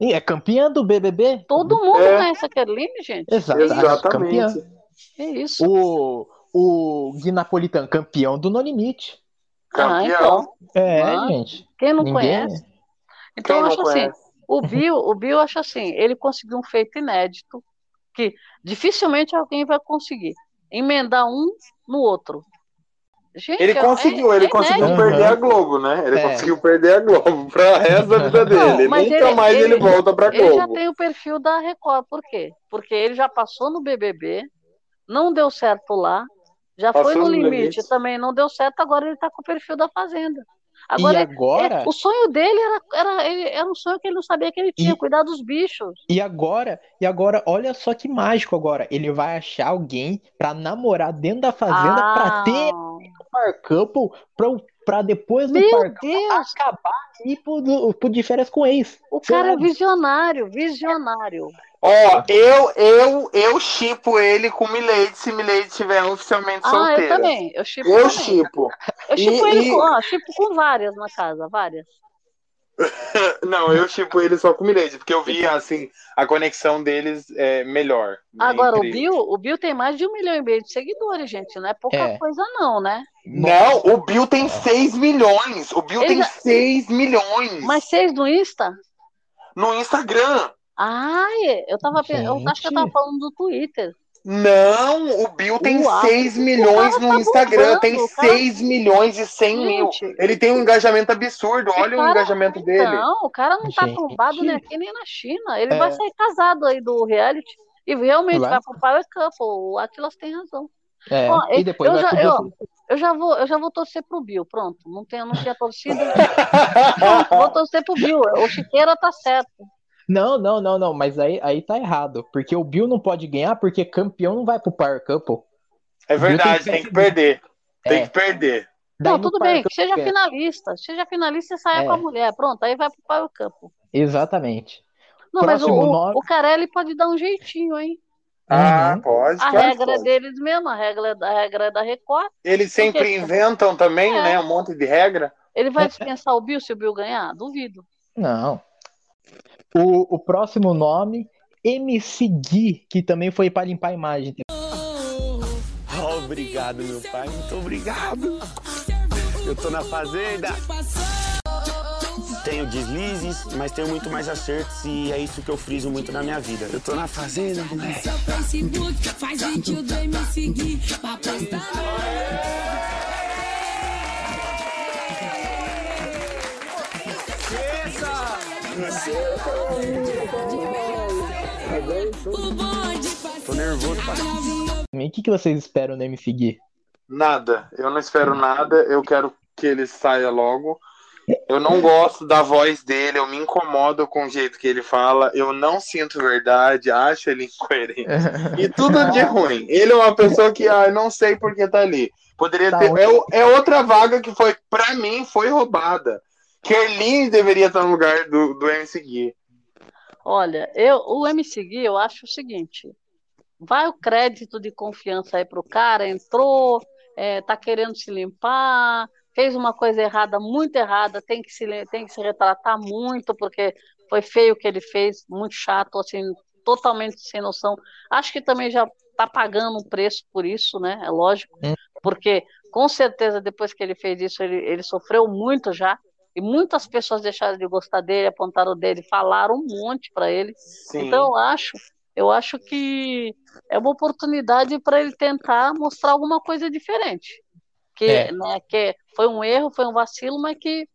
E é campeã do BBB?
Todo mundo
É.
conhece a Kerline, gente.
Exato, campeã.
Exatamente.
É isso.
O, o Gui Napolitano, campeão do No Limite.
Ah,
Campeão.
então.
É,
Ah,
gente.
Quem não
Ninguém-
conhece? Então
Quem
eu acho assim,
conhece?
o Bill, o Bill acho assim, ele conseguiu um feito inédito que dificilmente alguém vai conseguir emendar um no outro. Gente,
Ele
é-
conseguiu,
é-
ele
é
conseguiu
inédito.
perder a Globo, né? Ele
É.
conseguiu perder a Globo pra resto da vida dele.
Não,
Nunca
ele-
mais ele,
ele-
volta pra
Ele já
Globo.
tem o perfil da Record, por quê? Porque ele já passou no BBB, não deu certo lá, já
Passou
foi no
no
limite,
limite.
também não deu certo, agora ele tá com o perfil da Fazenda. Agora,
e agora,
é, o sonho dele era, era, era um sonho que ele não sabia que ele tinha,
E-
cuidar dos bichos.
e agora, e agora, olha só que mágico agora. Ele vai achar alguém pra namorar dentro da fazenda pra
Ah,
ter o par couple pra, pra depois do
Meu
par couple
Deus!
acabar e ir pro, do- pro de férias com ex.
O cara é visionário, visionário.
Ó, eu, eu, eu chipo ele com Milady se Milady estiver oficialmente
Ah,
solteira.
eu também, eu chipo
Eu chipo.
Eu chipo ele
e-
com, ó, chipo com várias na casa, várias.
Não, eu tipo ele só com o Milady, porque eu vi assim a conexão deles é melhor.
Agora, o
entre-
Bill, o Bill tem mais de um milhão e meio de seguidores, gente. Não é pouca
É.
coisa, não, né?
Não, o Bill tem 6 milhões. O Bill
Ele
tem
já-
6 milhões
Mas seis no Insta?
no Instagram.
Ai, eu tava eu acho que eu tava falando do Twitter.
Não, o Bill tem
Uau,
6
o
milhões no
tá
Instagram,
bombando,
tem
o cara-
6 milhões e 100 mil.
Gente.
Ele tem um engajamento absurdo, olha o
cara-
engajamento dele.
Não, o cara não tá
Gente.
tombado nem aqui nem na China. Ele
É.
vai sair casado aí do reality e realmente
Vai.
vai, pro Power Couple. O Atlas tem razão.
É,
Ó,
e depois
eu,
vai
já,
pro
eu, eu já vou, eu já vou torcer pro Bill, pronto. Não tem, não tinha torcida. Vou torcer pro Bill. O Chiqueira tá certo.
Não, não, não, não, mas aí, aí tá errado. Porque o Bill não pode ganhar porque campeão não vai pro Power Couple.
É verdade, tem que perder. Tem
É.
que perder.
Daí
Não, tudo bem, que seja
ganha.
finalista. Seja finalista e saia
É.
com a mulher. Pronto, aí vai pro Power Couple.
Exatamente.
Não, mas o,
Próximo
o, Carelli pode dar um jeitinho, hein?
Ah, pode,
A
que
regra é
pode.
deles mesmo, a regra, é da- a regra é da Record.
Eles sempre
Porque-
inventam também,
É.
né? Um monte de regra.
Ele vai dispensar o Bill se o Bill ganhar? Duvido.
Não. O, o próximo nome, MC Gui, que também foi pra limpar a imagem.
Obrigado, meu pai. Muito obrigado. Eu tô na fazenda. Tenho deslizes, mas tenho muito mais acertos e é isso que eu friso muito na minha vida. Eu tô na fazenda, moleque.
Facebook, faz me seguir pra postar.
Tô nervoso pra
E o que, que vocês esperam do MC Gui?
Nada. Eu não espero nada. Eu quero que ele saia logo. Eu não gosto da voz dele. Eu me incomodo com o jeito que ele fala. Eu não sinto verdade. Acho ele incoerente. E tudo de ruim. Ele é uma pessoa que, ah, eu não sei por que tá ali. Poderia
Tá
ter. É, é outra vaga que foi, pra mim, foi roubada. Kerlin deveria estar no lugar do, do MC Gui.
Olha, eu, o MC Gui, eu acho o seguinte: vai o crédito de confiança aí pro cara, entrou, é, tá querendo se limpar, fez uma coisa errada, muito errada, tem que se, tem que se retratar muito, porque foi feio o que ele fez, muito chato, assim, totalmente sem noção. Acho que também já tá pagando um preço por isso, né? É lógico,
Hum.
porque com certeza depois que ele fez isso, ele, ele sofreu muito já. E muitas pessoas deixaram de gostar dele, apontaram dele, falaram um monte para ele.
Sim.
Então eu acho, eu acho que é uma oportunidade para ele tentar mostrar alguma coisa diferente. Que,
É.
né, que foi um erro, foi um vacilo, mas que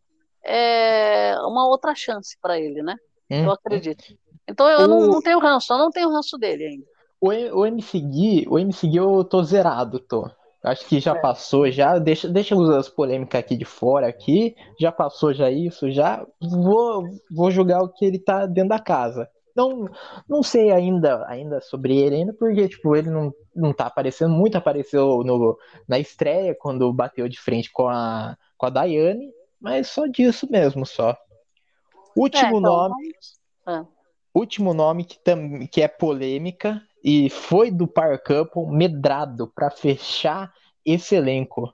é uma outra chance para ele, né?
Hum.
Eu acredito. Então eu não,
O-
não tenho ranço, eu não tenho ranço dele ainda.
O, o MC Gui, o MC Gui eu tô zerado, tô. Acho que já passou, já. Deixa, deixa as polêmicas aqui de fora aqui. Já passou já isso, já. Vou, vou julgar o que ele tá dentro da casa. Não, não sei ainda, ainda sobre ele ainda, porque tipo, ele não, não tá aparecendo muito, apareceu no, na estreia quando bateu de frente com a, com a Daiane, mas só disso mesmo, só. Último
É, então,
nome.
ah.
Último nome que, tam, que é polêmica e foi do Power Couple, Medrado, pra fechar esse elenco.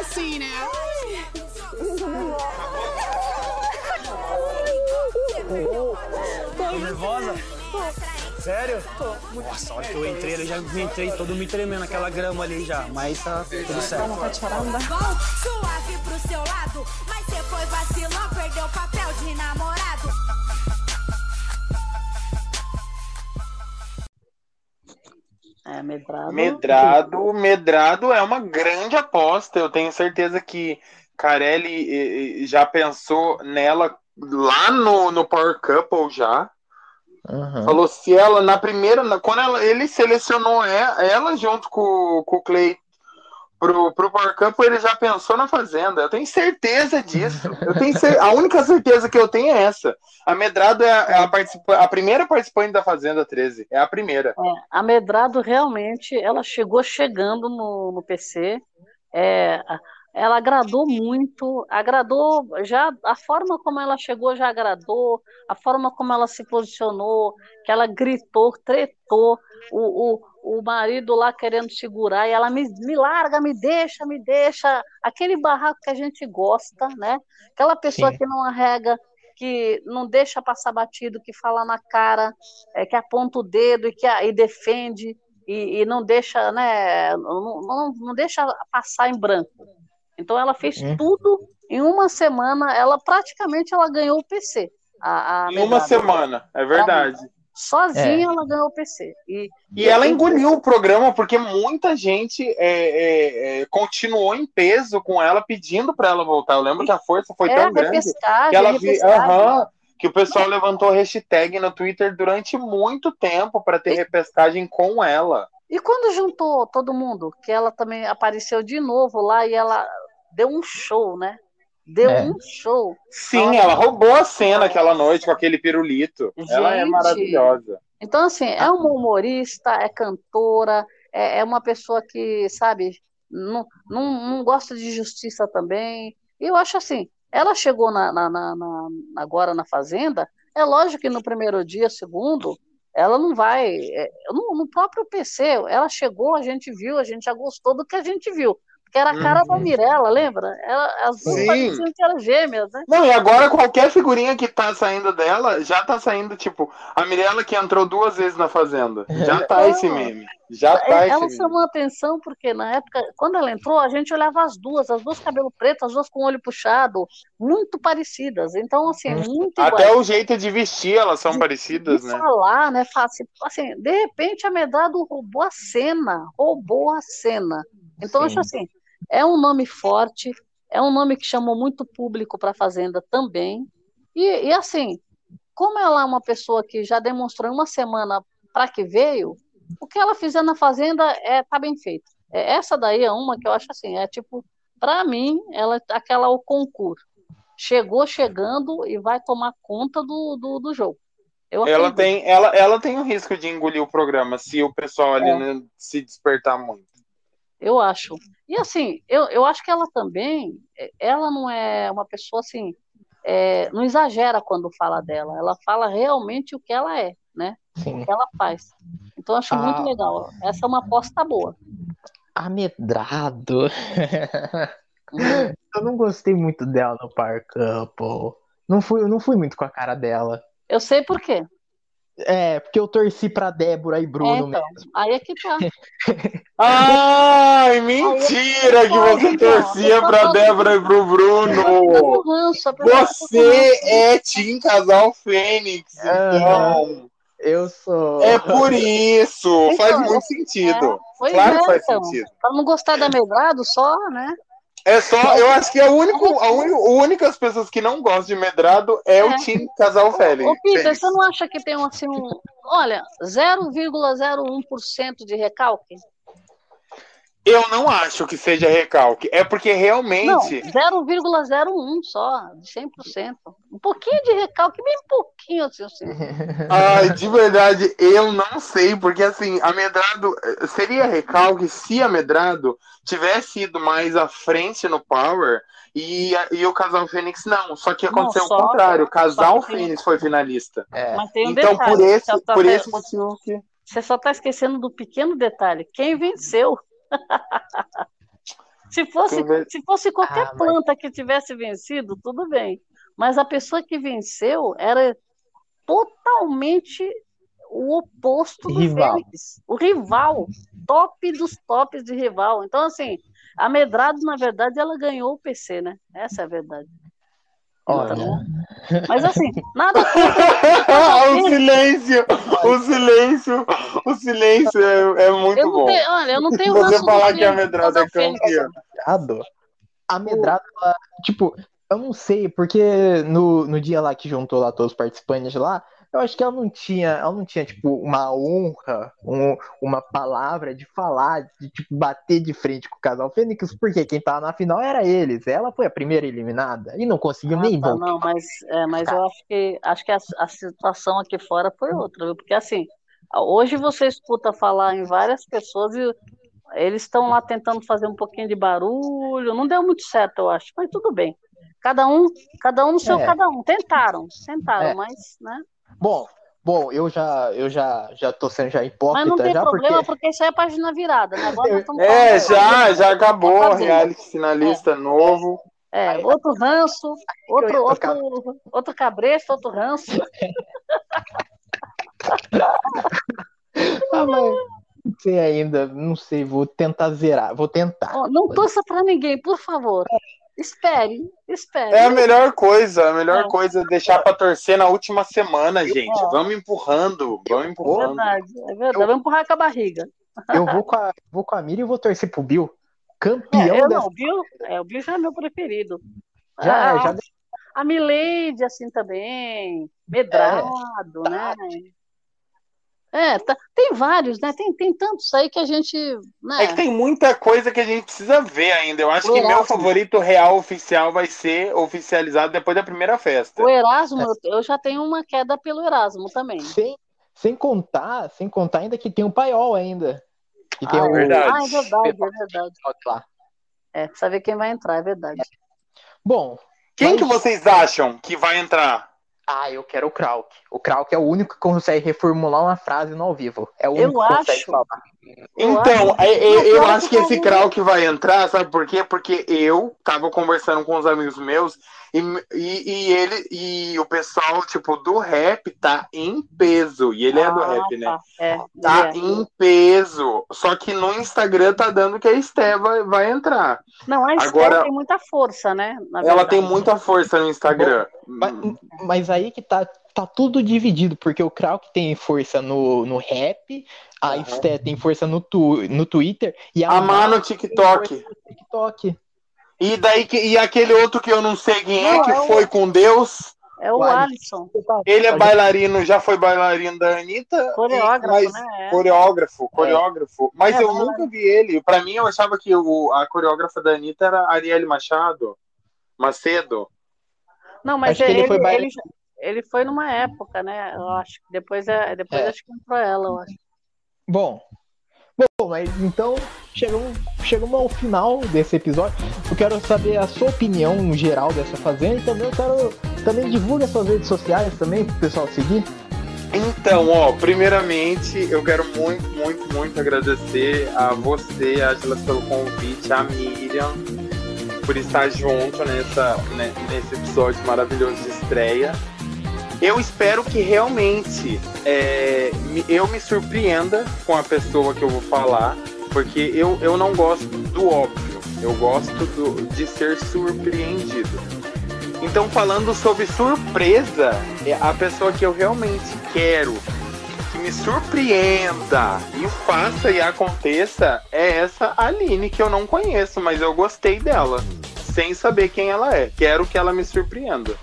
Assim, né?
Tô nervosa? Sério? Nossa, a hora que eu entrei, eu já me entrei todo me tremendo naquela grama ali já. Mas tá tudo certo.
Suave pro seu lado, mas você foi vacilão, perdeu o papel de namorado.
É, medrado.
Medrado, Medrado é uma grande aposta. Eu tenho certeza que Carelli eh, eh, já pensou nela lá no, no Power Couple já.
Aham.
Falou se ela, na primeira, na- quando ela- ele selecionou ela, ela junto com, com o Clay pro, pro Power Couple, ele já pensou na Fazenda. Eu tenho certeza disso. Eu tenho cer- a única certeza que eu tenho é essa. A Medrado é, a, é a, participa- a primeira participante da Fazenda 13. É a primeira.
É, a Medrado realmente, ela chegou chegando no, no PC. É, a- ela agradou muito, agradou já a forma como ela chegou já agradou, a forma como ela se posicionou, que ela gritou, tretou, o, o, o marido lá querendo segurar, e ela me, me larga, me deixa, me deixa, aquele barraco que a gente gosta, né? Aquela pessoa
Sim.
que não arrega, que não deixa passar batido, que fala na cara, é, que aponta o dedo e que e defende e, e não deixa, né? Não, não, não deixa passar em branco. Então ela fez
Hum.
tudo em uma semana. Ela praticamente ela ganhou o PC. A, a
Em uma semana, é verdade.
Sozinha
É.
ela ganhou o PC. E,
E ela engoliu o programa porque muita gente é, é, é, continuou em peso com ela pedindo para ela voltar. Eu lembro que a força foi
É,
tão grande que ela vi, que o pessoal levantou hashtag no Twitter durante muito tempo para ter repescagem com ela.
E quando juntou todo mundo, que ela também apareceu de novo lá e ela deu um show, né? Deu
É.
um show.
Sim, ela roubou a cena aquela noite com aquele pirulito. ela é
Gente.
maravilhosa.
Então, assim, é uma humorista, é cantora, é, é uma pessoa que, sabe, não, não, não gosta de justiça também. E eu acho assim, ela chegou na, na- na- na- agora na Fazenda, é lógico que no primeiro dia, segundo, ela não vai. é, no, no próprio PC, ela chegou, a gente viu, a gente já gostou do que a gente viu. Era a cara da
Uhum.
Mirella, lembra? Ela, as duas
Sim.
pareciam que eram gêmeas, né?
Não, e agora qualquer figurinha que tá saindo dela já tá saindo, tipo, a Mirella que entrou duas vezes na Fazenda. Já tá esse meme. Já tá esse
ela
meme.
chamou a atenção porque na época, quando ela entrou, a gente olhava as duas, as duas cabelo preto, as duas com o olho puxado, muito parecidas. Então, assim, muito
Até
iguais.
o jeito de vestir elas são parecidas,
de
né?
falar, né? Fácil. Assim, de repente a Medrado roubou a cena, roubou a cena. Então,
Sim.
acho assim, é um nome forte, é um nome que chamou muito público para a Fazenda também. E, e, assim, como ela é uma pessoa que já demonstrou em uma semana para que veio, o que ela fizer na Fazenda é tá bem feito. É, essa daí é uma que eu acho assim, é tipo, para mim, ela aquela o concurso. Chegou chegando e vai tomar conta do, do, do jogo. Eu
Ela
acredito.
tem, ela, ela tem o risco de engolir o programa se o pessoal ali
É.
não se despertar muito.
Eu acho. E assim, eu, eu acho que ela também, eh, ela não é uma pessoa assim, eh, não exagera quando fala dela. Ela fala realmente o que ela é, né?
Sim.
O que ela faz. Então eu acho
Ah.
muito legal. Essa é uma aposta boa.
Amedrado. eu não gostei muito dela no Power Couple. Não fui, eu não fui muito com a cara dela.
Eu sei por quê.
É, porque eu torci pra Débora e
É,
Bruno
então,
mesmo.
aí é que tá.
Ai, mentira que você torcia pra Débora e pro Bruno.
ranço, a pessoa
Você é Team Casal Fênix, então.
Eu sou.
É por isso.
Então,
Faz muito sentido.
Pois
Claro
é,
que faz
então.
sentido.
Pra não gostar da Medrado só, né?
É só, eu acho que a, único, a uni- únicas pessoas que não gostam de medrado é, o Team Casal Fênix.
Ô, Peter, você não acha que tem um, assim, um, olha, 0,01% de recalque?
Eu não acho que seja recalque. É porque
Não,
realmente.
0,01 só, de 100%. Um pouquinho de recalque, bem pouquinho, assim. assim.
Ai, de verdade, eu não sei, porque assim, a Medrado eh, seria recalque se a Medrado tivesse ido mais à frente no Power e, e o Casal Fênix não. Só que
Não,
aconteceu
só-
o contrário, o Casal Fênix foi finalista.
Mas tem um
então,
detalhe,
por esse,
tá-
por esse motivo que.
Você só está esquecendo do pequeno detalhe. Quem venceu? se, fosse, se fosse qualquer
Ah, mas-
planta que tivesse vencido, tudo bem. Mas a pessoa que venceu era totalmente o oposto do
Rival.
Fênix. O rival. Top dos tops de rival. Então, assim, a Medrado, na verdade, ela ganhou o PC, né? Essa é a verdade.
Olha.
Mas assim, nada
o silêncio! O silêncio! O silêncio é, é muito
Eu
bom.
tenho- olha, eu não tenho
Você falar que a
Casal
é campeã.
A Medrado, ela, tipo, eu não sei, porque no, no dia lá que juntou lá todos os participantes lá, eu acho que ela não tinha, ela não tinha, tipo, uma honra, um- uma palavra de falar, de, tipo, bater de frente com o casal Fênix, porque quem tava na final era eles. Ela foi a primeira eliminada e não conseguiu nem
Tá,
voltar.
não, mas, é, mas eu acho que acho que a, a situação aqui fora foi outra, viu? Porque assim, hoje você escuta falar em várias pessoas e eles estão lá tentando fazer um pouquinho de barulho, não deu muito certo, eu acho, mas tudo bem. Cada um, cada um no seu
É.
cada um. Tentaram, tentaram,
É.
mas, né?
Bom, bom, eu já, eu já, já tô sendo já hipócrita
Mas não tem
já
problema,
porque
porque isso aí é página virada, né? Agora
É,
falando-
já, já acabou.
Tá.
Reality finalista novo.
É, outro ranço, outro, outro, outro cabresto, outro ranço.
Ah, mas não sei ainda, não sei, vou tentar zerar, vou tentar.
Ó, Não torça pra ninguém, por favor. Espere, espere.
É a melhor coisa, a melhor
É.
coisa é deixar pra torcer na última semana, gente. Vamos empurrando, vamos
É
empurrando.
verdade, é verdade. Vamos empurrar com a barriga.
Eu vou com a, vou com a Mira e vou torcer pro Bill. Campeão
É, eu
dessa.
não, o Bill, é, o Bill já é meu preferido.
Já,
Ah,
já
A Milady, assim, também. Medrado, né? É, tá- tem vários, né? Tem, tem tantos aí que a gente. Né?
É que tem muita coisa que a gente precisa ver ainda. Eu acho
O
que meu
Erasmo.
favorito real oficial vai ser oficializado depois da primeira festa.
O Erasmo, eu- eu já tenho uma queda pelo Erasmo também.
Sem, sem contar, sem contar ainda que tem o Paiol ainda. Que tem
ah,
o
é verdade, ah, é verdade, é verdade.
lá.
É, precisa ver quem vai entrar, é verdade.
Bom.
Quem
mas-
que vocês acham que vai entrar?
Ah, eu quero o Krauk. O Krauk é o único que consegue reformular uma frase no ao vivo. É o único
Eu
que consegue
acho.
falar.
Então,
acho-
é- é-
Não,
eu
pior
acho que
que
esse
eu-
Krauk vai entrar, sabe por quê? Porque eu tava conversando com os amigos meus e, e, e ele e o pessoal, tipo, do rap tá em peso. E ele é do
Ah,
rap, né?
tá. É,
Tá
é.
em peso. Só que no Instagram tá dando que a Esté vai, entrar.
Não, a
Agora-
tem muita força, né? na
Ela tem muita força no Instagram.
Mas, mas aí que tá, tá tudo dividido, porque o Krauk tem força no, no rap, a Esté tem força no, tu, no Twitter e a,
A Má no
tem
TikTok.
TikTok.
E daí que, e aquele outro que eu não sei quem é,
Não,
que
é o-
foi com Deus.
É o
O
Alisson.
Ele é bailarino, já foi bailarino da Anitta.
Coreógrafo,
mas,
né? É.
Coreógrafo, coreógrafo. Mas
É,
eu
bailarino.
nunca vi ele. Pra mim, eu achava que o, a coreógrafa da Anitta era a Arielle Machado. Macedo.
Não, mas
Acho que ele
ele,
foi
ele,
baile-
ele foi numa época, né? Eu acho que depois, é, depois
É.
acho que entrou ela, eu acho.
Bom. Bom, mas então chegamos, chegamos ao final desse episódio. Eu quero saber a sua opinião geral dessa fazenda e também eu quero também divulgue as suas redes sociais também pro pessoal seguir.
Então, ó, primeiramente, eu quero muito, muito, muito agradecer a você, Angela, pelo convite, a Miriam, por estar junto nessa, né, nesse episódio maravilhoso de estreia. Eu espero que realmente é, eu me surpreenda com a pessoa que eu vou falar, porque eu, eu não gosto do óbvio, eu gosto do- de ser surpreendido. Então, falando sobre surpresa, é a pessoa que eu realmente quero que me surpreenda e faça e aconteça é essa Aline, que eu não conheço, mas eu gostei dela, sem saber quem ela é. Quero que ela me surpreenda.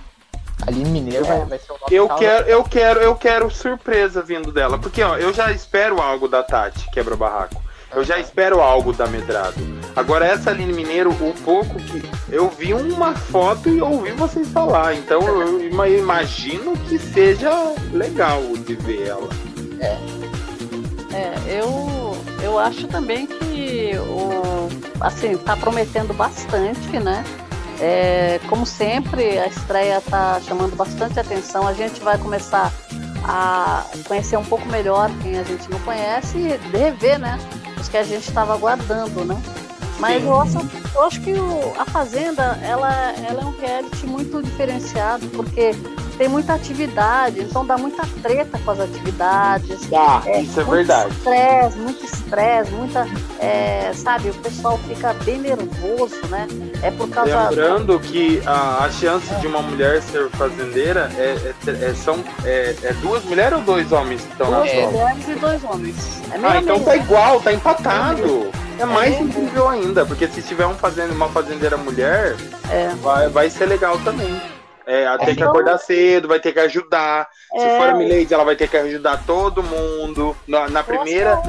Aline Mineiro vai, vai ser o nosso
Eu quero, eu quero, eu quero surpresa vindo dela, porque ó, eu já espero algo da Tati, quebra barraco. Eu já espero algo da Medrado. Agora essa Aline Mineiro, o pouco que eu vi uma foto e ouvi vocês falar, então eu ima- imagino que seja legal de ver ela.
É, eu, eu acho também que o, assim, tá prometendo bastante, né? É, como sempre, a estreia tá chamando bastante atenção. A gente vai começar a conhecer um pouco melhor quem a gente não conhece e rever, né? Os que a gente estava aguardando, né? Mas eu acho, eu acho que o- a Fazenda, ela, ela é um reality muito diferenciado, porque tem muita atividade, então dá muita treta com as atividades.
Dá, isso é
muito
verdade.
Estresse, muito estresse, muita. é, sabe, o pessoal fica bem nervoso, né? É por causa.
Lembrando que a, a chance de uma mulher ser fazendeira é, é- é- são é, é duas mulheres ou dois homens que estão na
Duas
prova?
mulheres e dois homens. É
Ah, então tá
né?
igual, tá empatado. É mais incrível ainda, porque se tiver um fazenda, uma fazendeira mulher,
É.
vai, vai ser legal também. É, ela tem que
Então-
acordar cedo, vai ter que ajudar. Se
É.
for a Milady, ela vai ter que ajudar todo mundo. Na, na primeira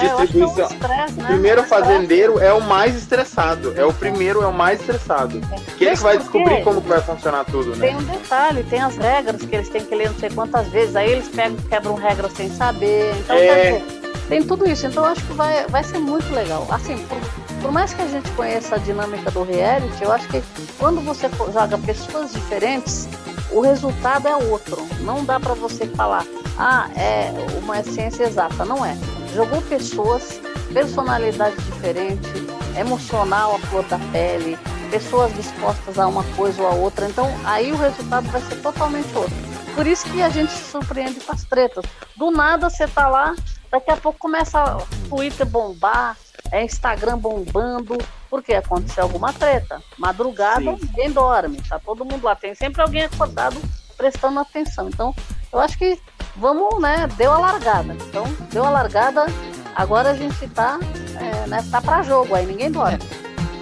é, é
distribuição.
estresse, né?
Primeiro fazendeiro é o mais estressado. É o primeiro, é o mais estressado. Que ele vai descobrir como que vai funcionar tudo,
Tem
né?
um detalhe, tem as regras que eles têm que ler não sei quantas vezes, aí eles pegam, quebram regras sem saber. Então,
É.
tem tudo isso. Então eu acho que vai, vai ser muito legal. Assim, por, por mais que a gente conheça a dinâmica do reality, eu acho que quando você joga pessoas diferentes, o resultado é outro. Não dá para você falar, ah, é uma ciência exata. Não é. Jogou pessoas, personalidade diferente, emocional a flor da pele, pessoas dispostas a uma coisa ou a outra. Então aí o resultado vai ser totalmente outro. Por isso que a gente se surpreende com as tretas. Do nada você tá lá, daqui a pouco começa o Twitter bombar, é Instagram bombando, porque aconteceu alguma treta. Madrugada, Sim. ninguém dorme, tá todo mundo lá. Tem sempre alguém acordado prestando atenção. Então, eu acho que vamos, né? Deu a largada. Então, deu a largada. Agora a gente tá, é, né, tá pra jogo aí, ninguém dorme.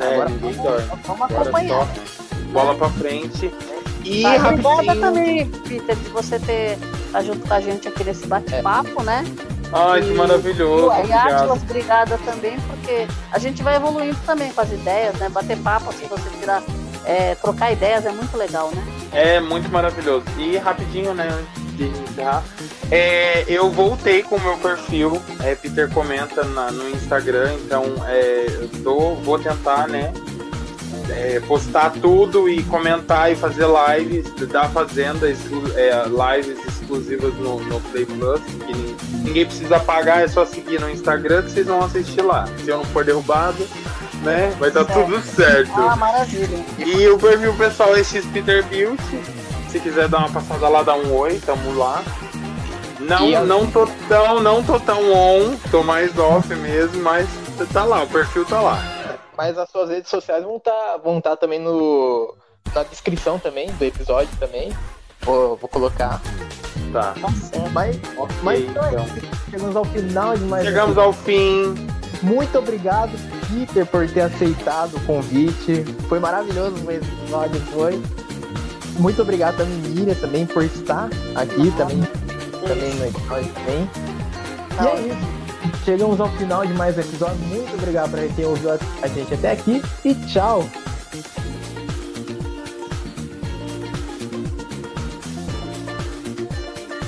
É,
Agora
ninguém
vamos,
dorme.
vamos acompanhar.
bola pra frente. E
Tá,
rapidinho.
também, Peter, de você ter tá junto com a gente aqui nesse bate-papo, né?
Ai, que maravilhoso.
E. Atlas, obrigada também, porque a gente vai evoluindo também com as ideias, né? Bater papo, assim, você tirar, é, trocar ideias é muito legal, né?
É muito maravilhoso. E rapidinho, né, antes de encerrar, é, eu voltei com o meu perfil, é, Peter comenta na- no Instagram, então é, eu tô, vou tentar, né, é, postar tudo e comentar e fazer lives da Fazenda, exclu- é, lives exclusivas no, no Play Plus, que nin- ninguém precisa pagar, é só seguir no Instagram que vocês vão assistir lá. Se eu não for derrubado, né, vai dar tudo certo.
Ah, maravilha.
E o perfil pessoal é X Peter Beauty. Se quiser dar uma passada lá, dá um oi, tamo lá. Não,
eu-
não tô tão, não tô tão on, tô mais off mesmo, mas tá lá, o perfil tá lá.
Mas as suas redes sociais vão estar vão tá também no, na descrição também do episódio também. Vou, vou colocar.
Tá.
Mas, mas então, é
então.
chegamos ao final de mais um
Chegamos ao fim.
Muito obrigado, Peter, por ter aceitado o convite. Foi maravilhoso esse episódio, foi. Muito obrigado também, Miriam, também, por estar aqui também, também no episódio também. E é isso. Chegamos ao final de mais um episódio. Muito obrigado por quem ouviu a gente até aqui e tchau!